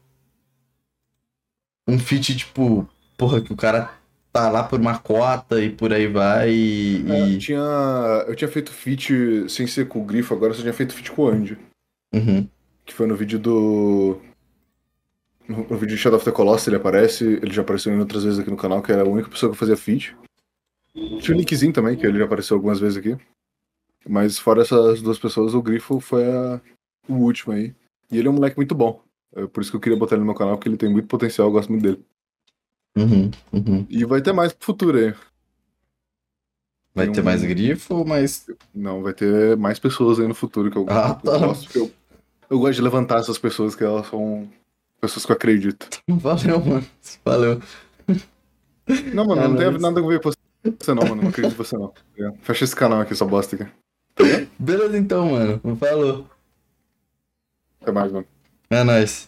Um fit, tipo, porra, que o cara tá lá por uma cota e por aí vai e. É, e- tinha, eu tinha feito feat sem ser com o Grifo, agora eu só tinha feito feat com o Andy. Uhum. Que foi no vídeo do. No, no vídeo de Shadow of the Colossus ele aparece, ele já apareceu em outras vezes aqui no canal, que era a única pessoa que fazia feat. Tinha o Linkzinho também, que ele já apareceu algumas vezes aqui. Mas fora essas duas pessoas, o Grifo foi a- o último aí. E ele é um moleque muito bom. É por isso que eu queria botar ele no meu canal, porque ele tem muito potencial, eu gosto muito dele. Uhum. Uhum. E vai ter mais pro futuro aí. Vai Tem ter um- mais grifo, mas. Não, vai ter mais pessoas aí no futuro que eu, Ah, eu tá. gosto. Eu, eu gosto de levantar essas pessoas que elas são pessoas que eu acredito. Valeu, mano. Valeu. Não, mano, Ah, não tem nada a ver com você não, mano. Não acredito em você não. tá? Fecha esse canal aqui, essa bosta aqui. Beleza então, mano. Falou. Até mais, mano. É nóis.